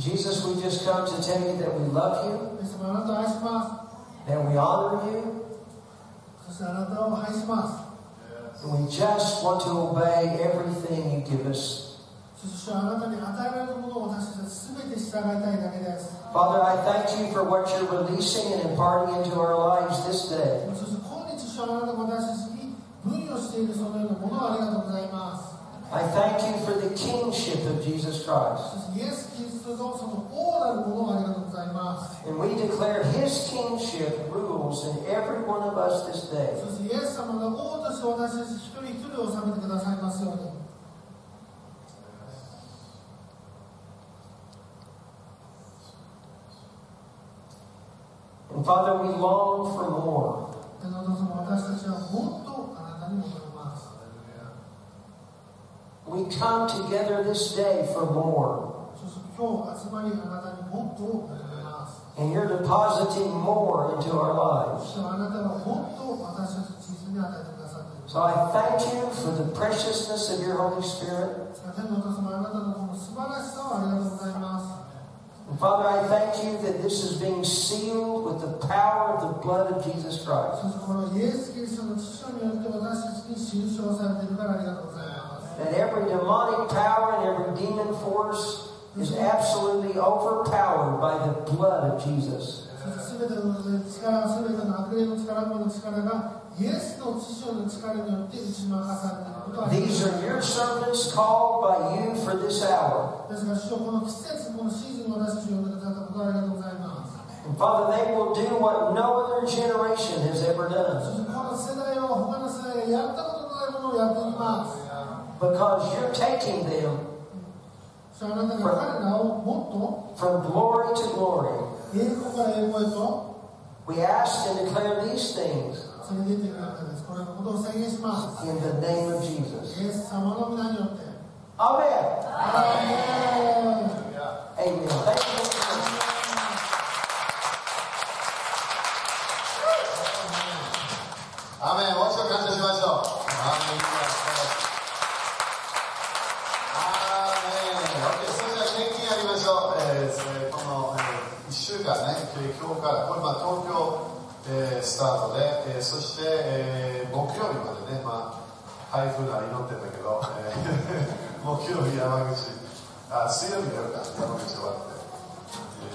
Speaker 3: Jesus, we just come to tell you that we love you, that we honor you, and we just want to obey everything you give us. Father, I thank you for what you're releasing and imparting into our lives this day. I thank you for the kingship of Jesus Christ. And we declare his kingship rules in every one of us this day. Father, we long for more. We come together this day for more. And you're depositing more into our lives. So I thank you for the preciousness of your Holy Spirit. And Father, I thank you that this is being sealed with the power of the blood of Jesus Christ. That every demonic power and every demon force is absolutely overpowered by the blood of Jesus. These are your servants called by you for this hour. And Father, they will do what no other generation has ever done. Because you're taking them
Speaker 2: from,
Speaker 3: from glory to glory. We ask and declare these things.
Speaker 2: 連れて行ってくれたです。これのことを宣言します。
Speaker 3: in the name of Jesus.
Speaker 2: イエス様の皆によって。
Speaker 3: Amen.
Speaker 2: アーメン
Speaker 3: Amen. Thank you. Lord.
Speaker 1: アーメンもう一度感謝しましょうアーメンアーメン OK それじゃあ献金やりましょう、えーえーこの、え1週間ね今日からこれまあ東京、 えースタートで、えーそして、えー木曜日までねまあ台風が祈ってんだけど、えー木曜日山口あ水曜日やるか山口終わって、え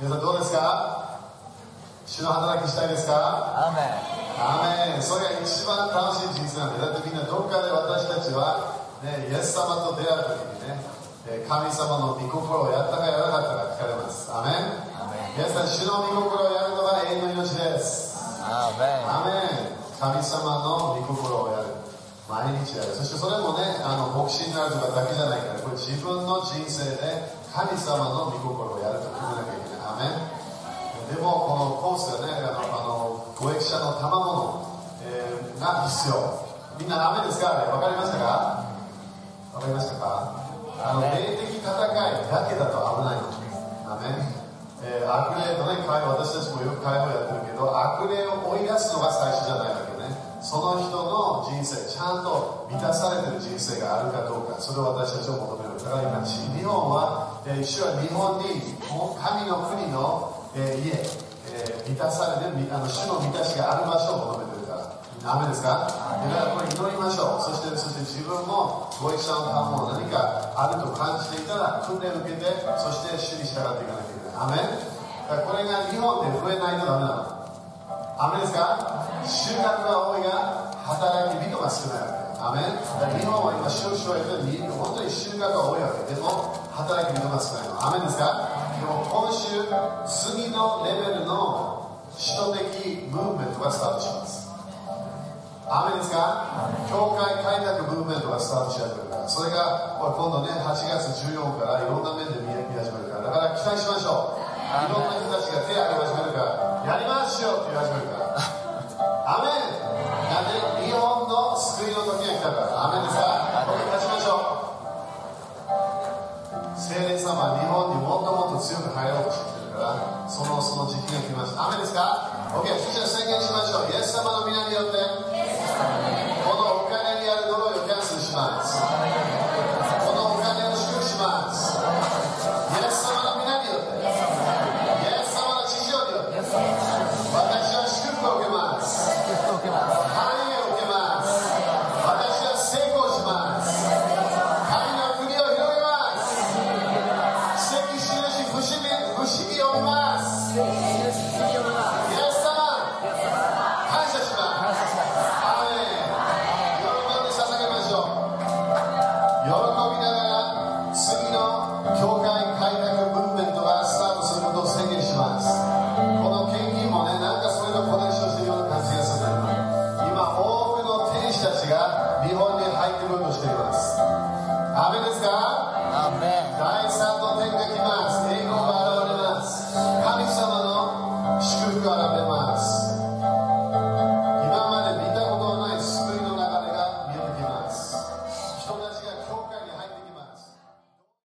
Speaker 1: ー皆さんどうですか？主の働きしたいですか？アーメン。それが一番楽しい人生なんでだってみんなどっかで私たちは、ね、イエス様と出会う時にねえー神様の御心をやったかやらなかったか聞かれます。アーメン皆さん主の御心をやるのが永遠の命です.アーメン神様の御心をやる。毎日やる。そしてそれもねあの牧師になるとかだけじゃない。からこれ自分の人生で神様の御心をやると決めなきゃいけない。アーメンでもこのコースがねあのあのご益者の賜物、えーが必要。みんな雨ですか？あれ分かりましたか？分かりましたか？あの霊的戦いだけだと危ないの。アーメンえー悪霊とね解放私たちもよく解放やってるけど悪霊を追い出すのが最初じゃないわけね。その人の人生ちゃんと満たされてる人生があるかどうかそれを私たちを求める。だから今日本は、えー主は日本に神の国の、えー家、えー満たされてるあの主の満たしがある場所を求めてるから。ダメですか？だからこれ祈りましょう。そしてそして自分もご一緒の賜物何かあると感じていたら訓練を受けてそして主に従っていかなきゃいけないアメこれが日本で増えないとダメなの。アメンですか？収穫が多いが働き人が少ない。アメ日本は今少々やってる本当に収穫が多いわけ。でも働き人が少ないの。アメンですか？でも今週次のレベルの首都的ムーブメントがスタートします。アメですか？教会開拓ムーブメントがスタートし始めるから。それが今度ね8月14からいろんな面で見始めだから期待しましょう。いろんな人たちが手を挙げ始めるからやりましょうって言い始めるから。アメン。なんで日本の救いの時が来たから。アメンですか。僕立ちましょう聖霊様は日本にもっともっと強く入ろうとしてるからそのその時期が来ました。アメンですか。OK そしたら宣言しましょう。イエス様の皆によって。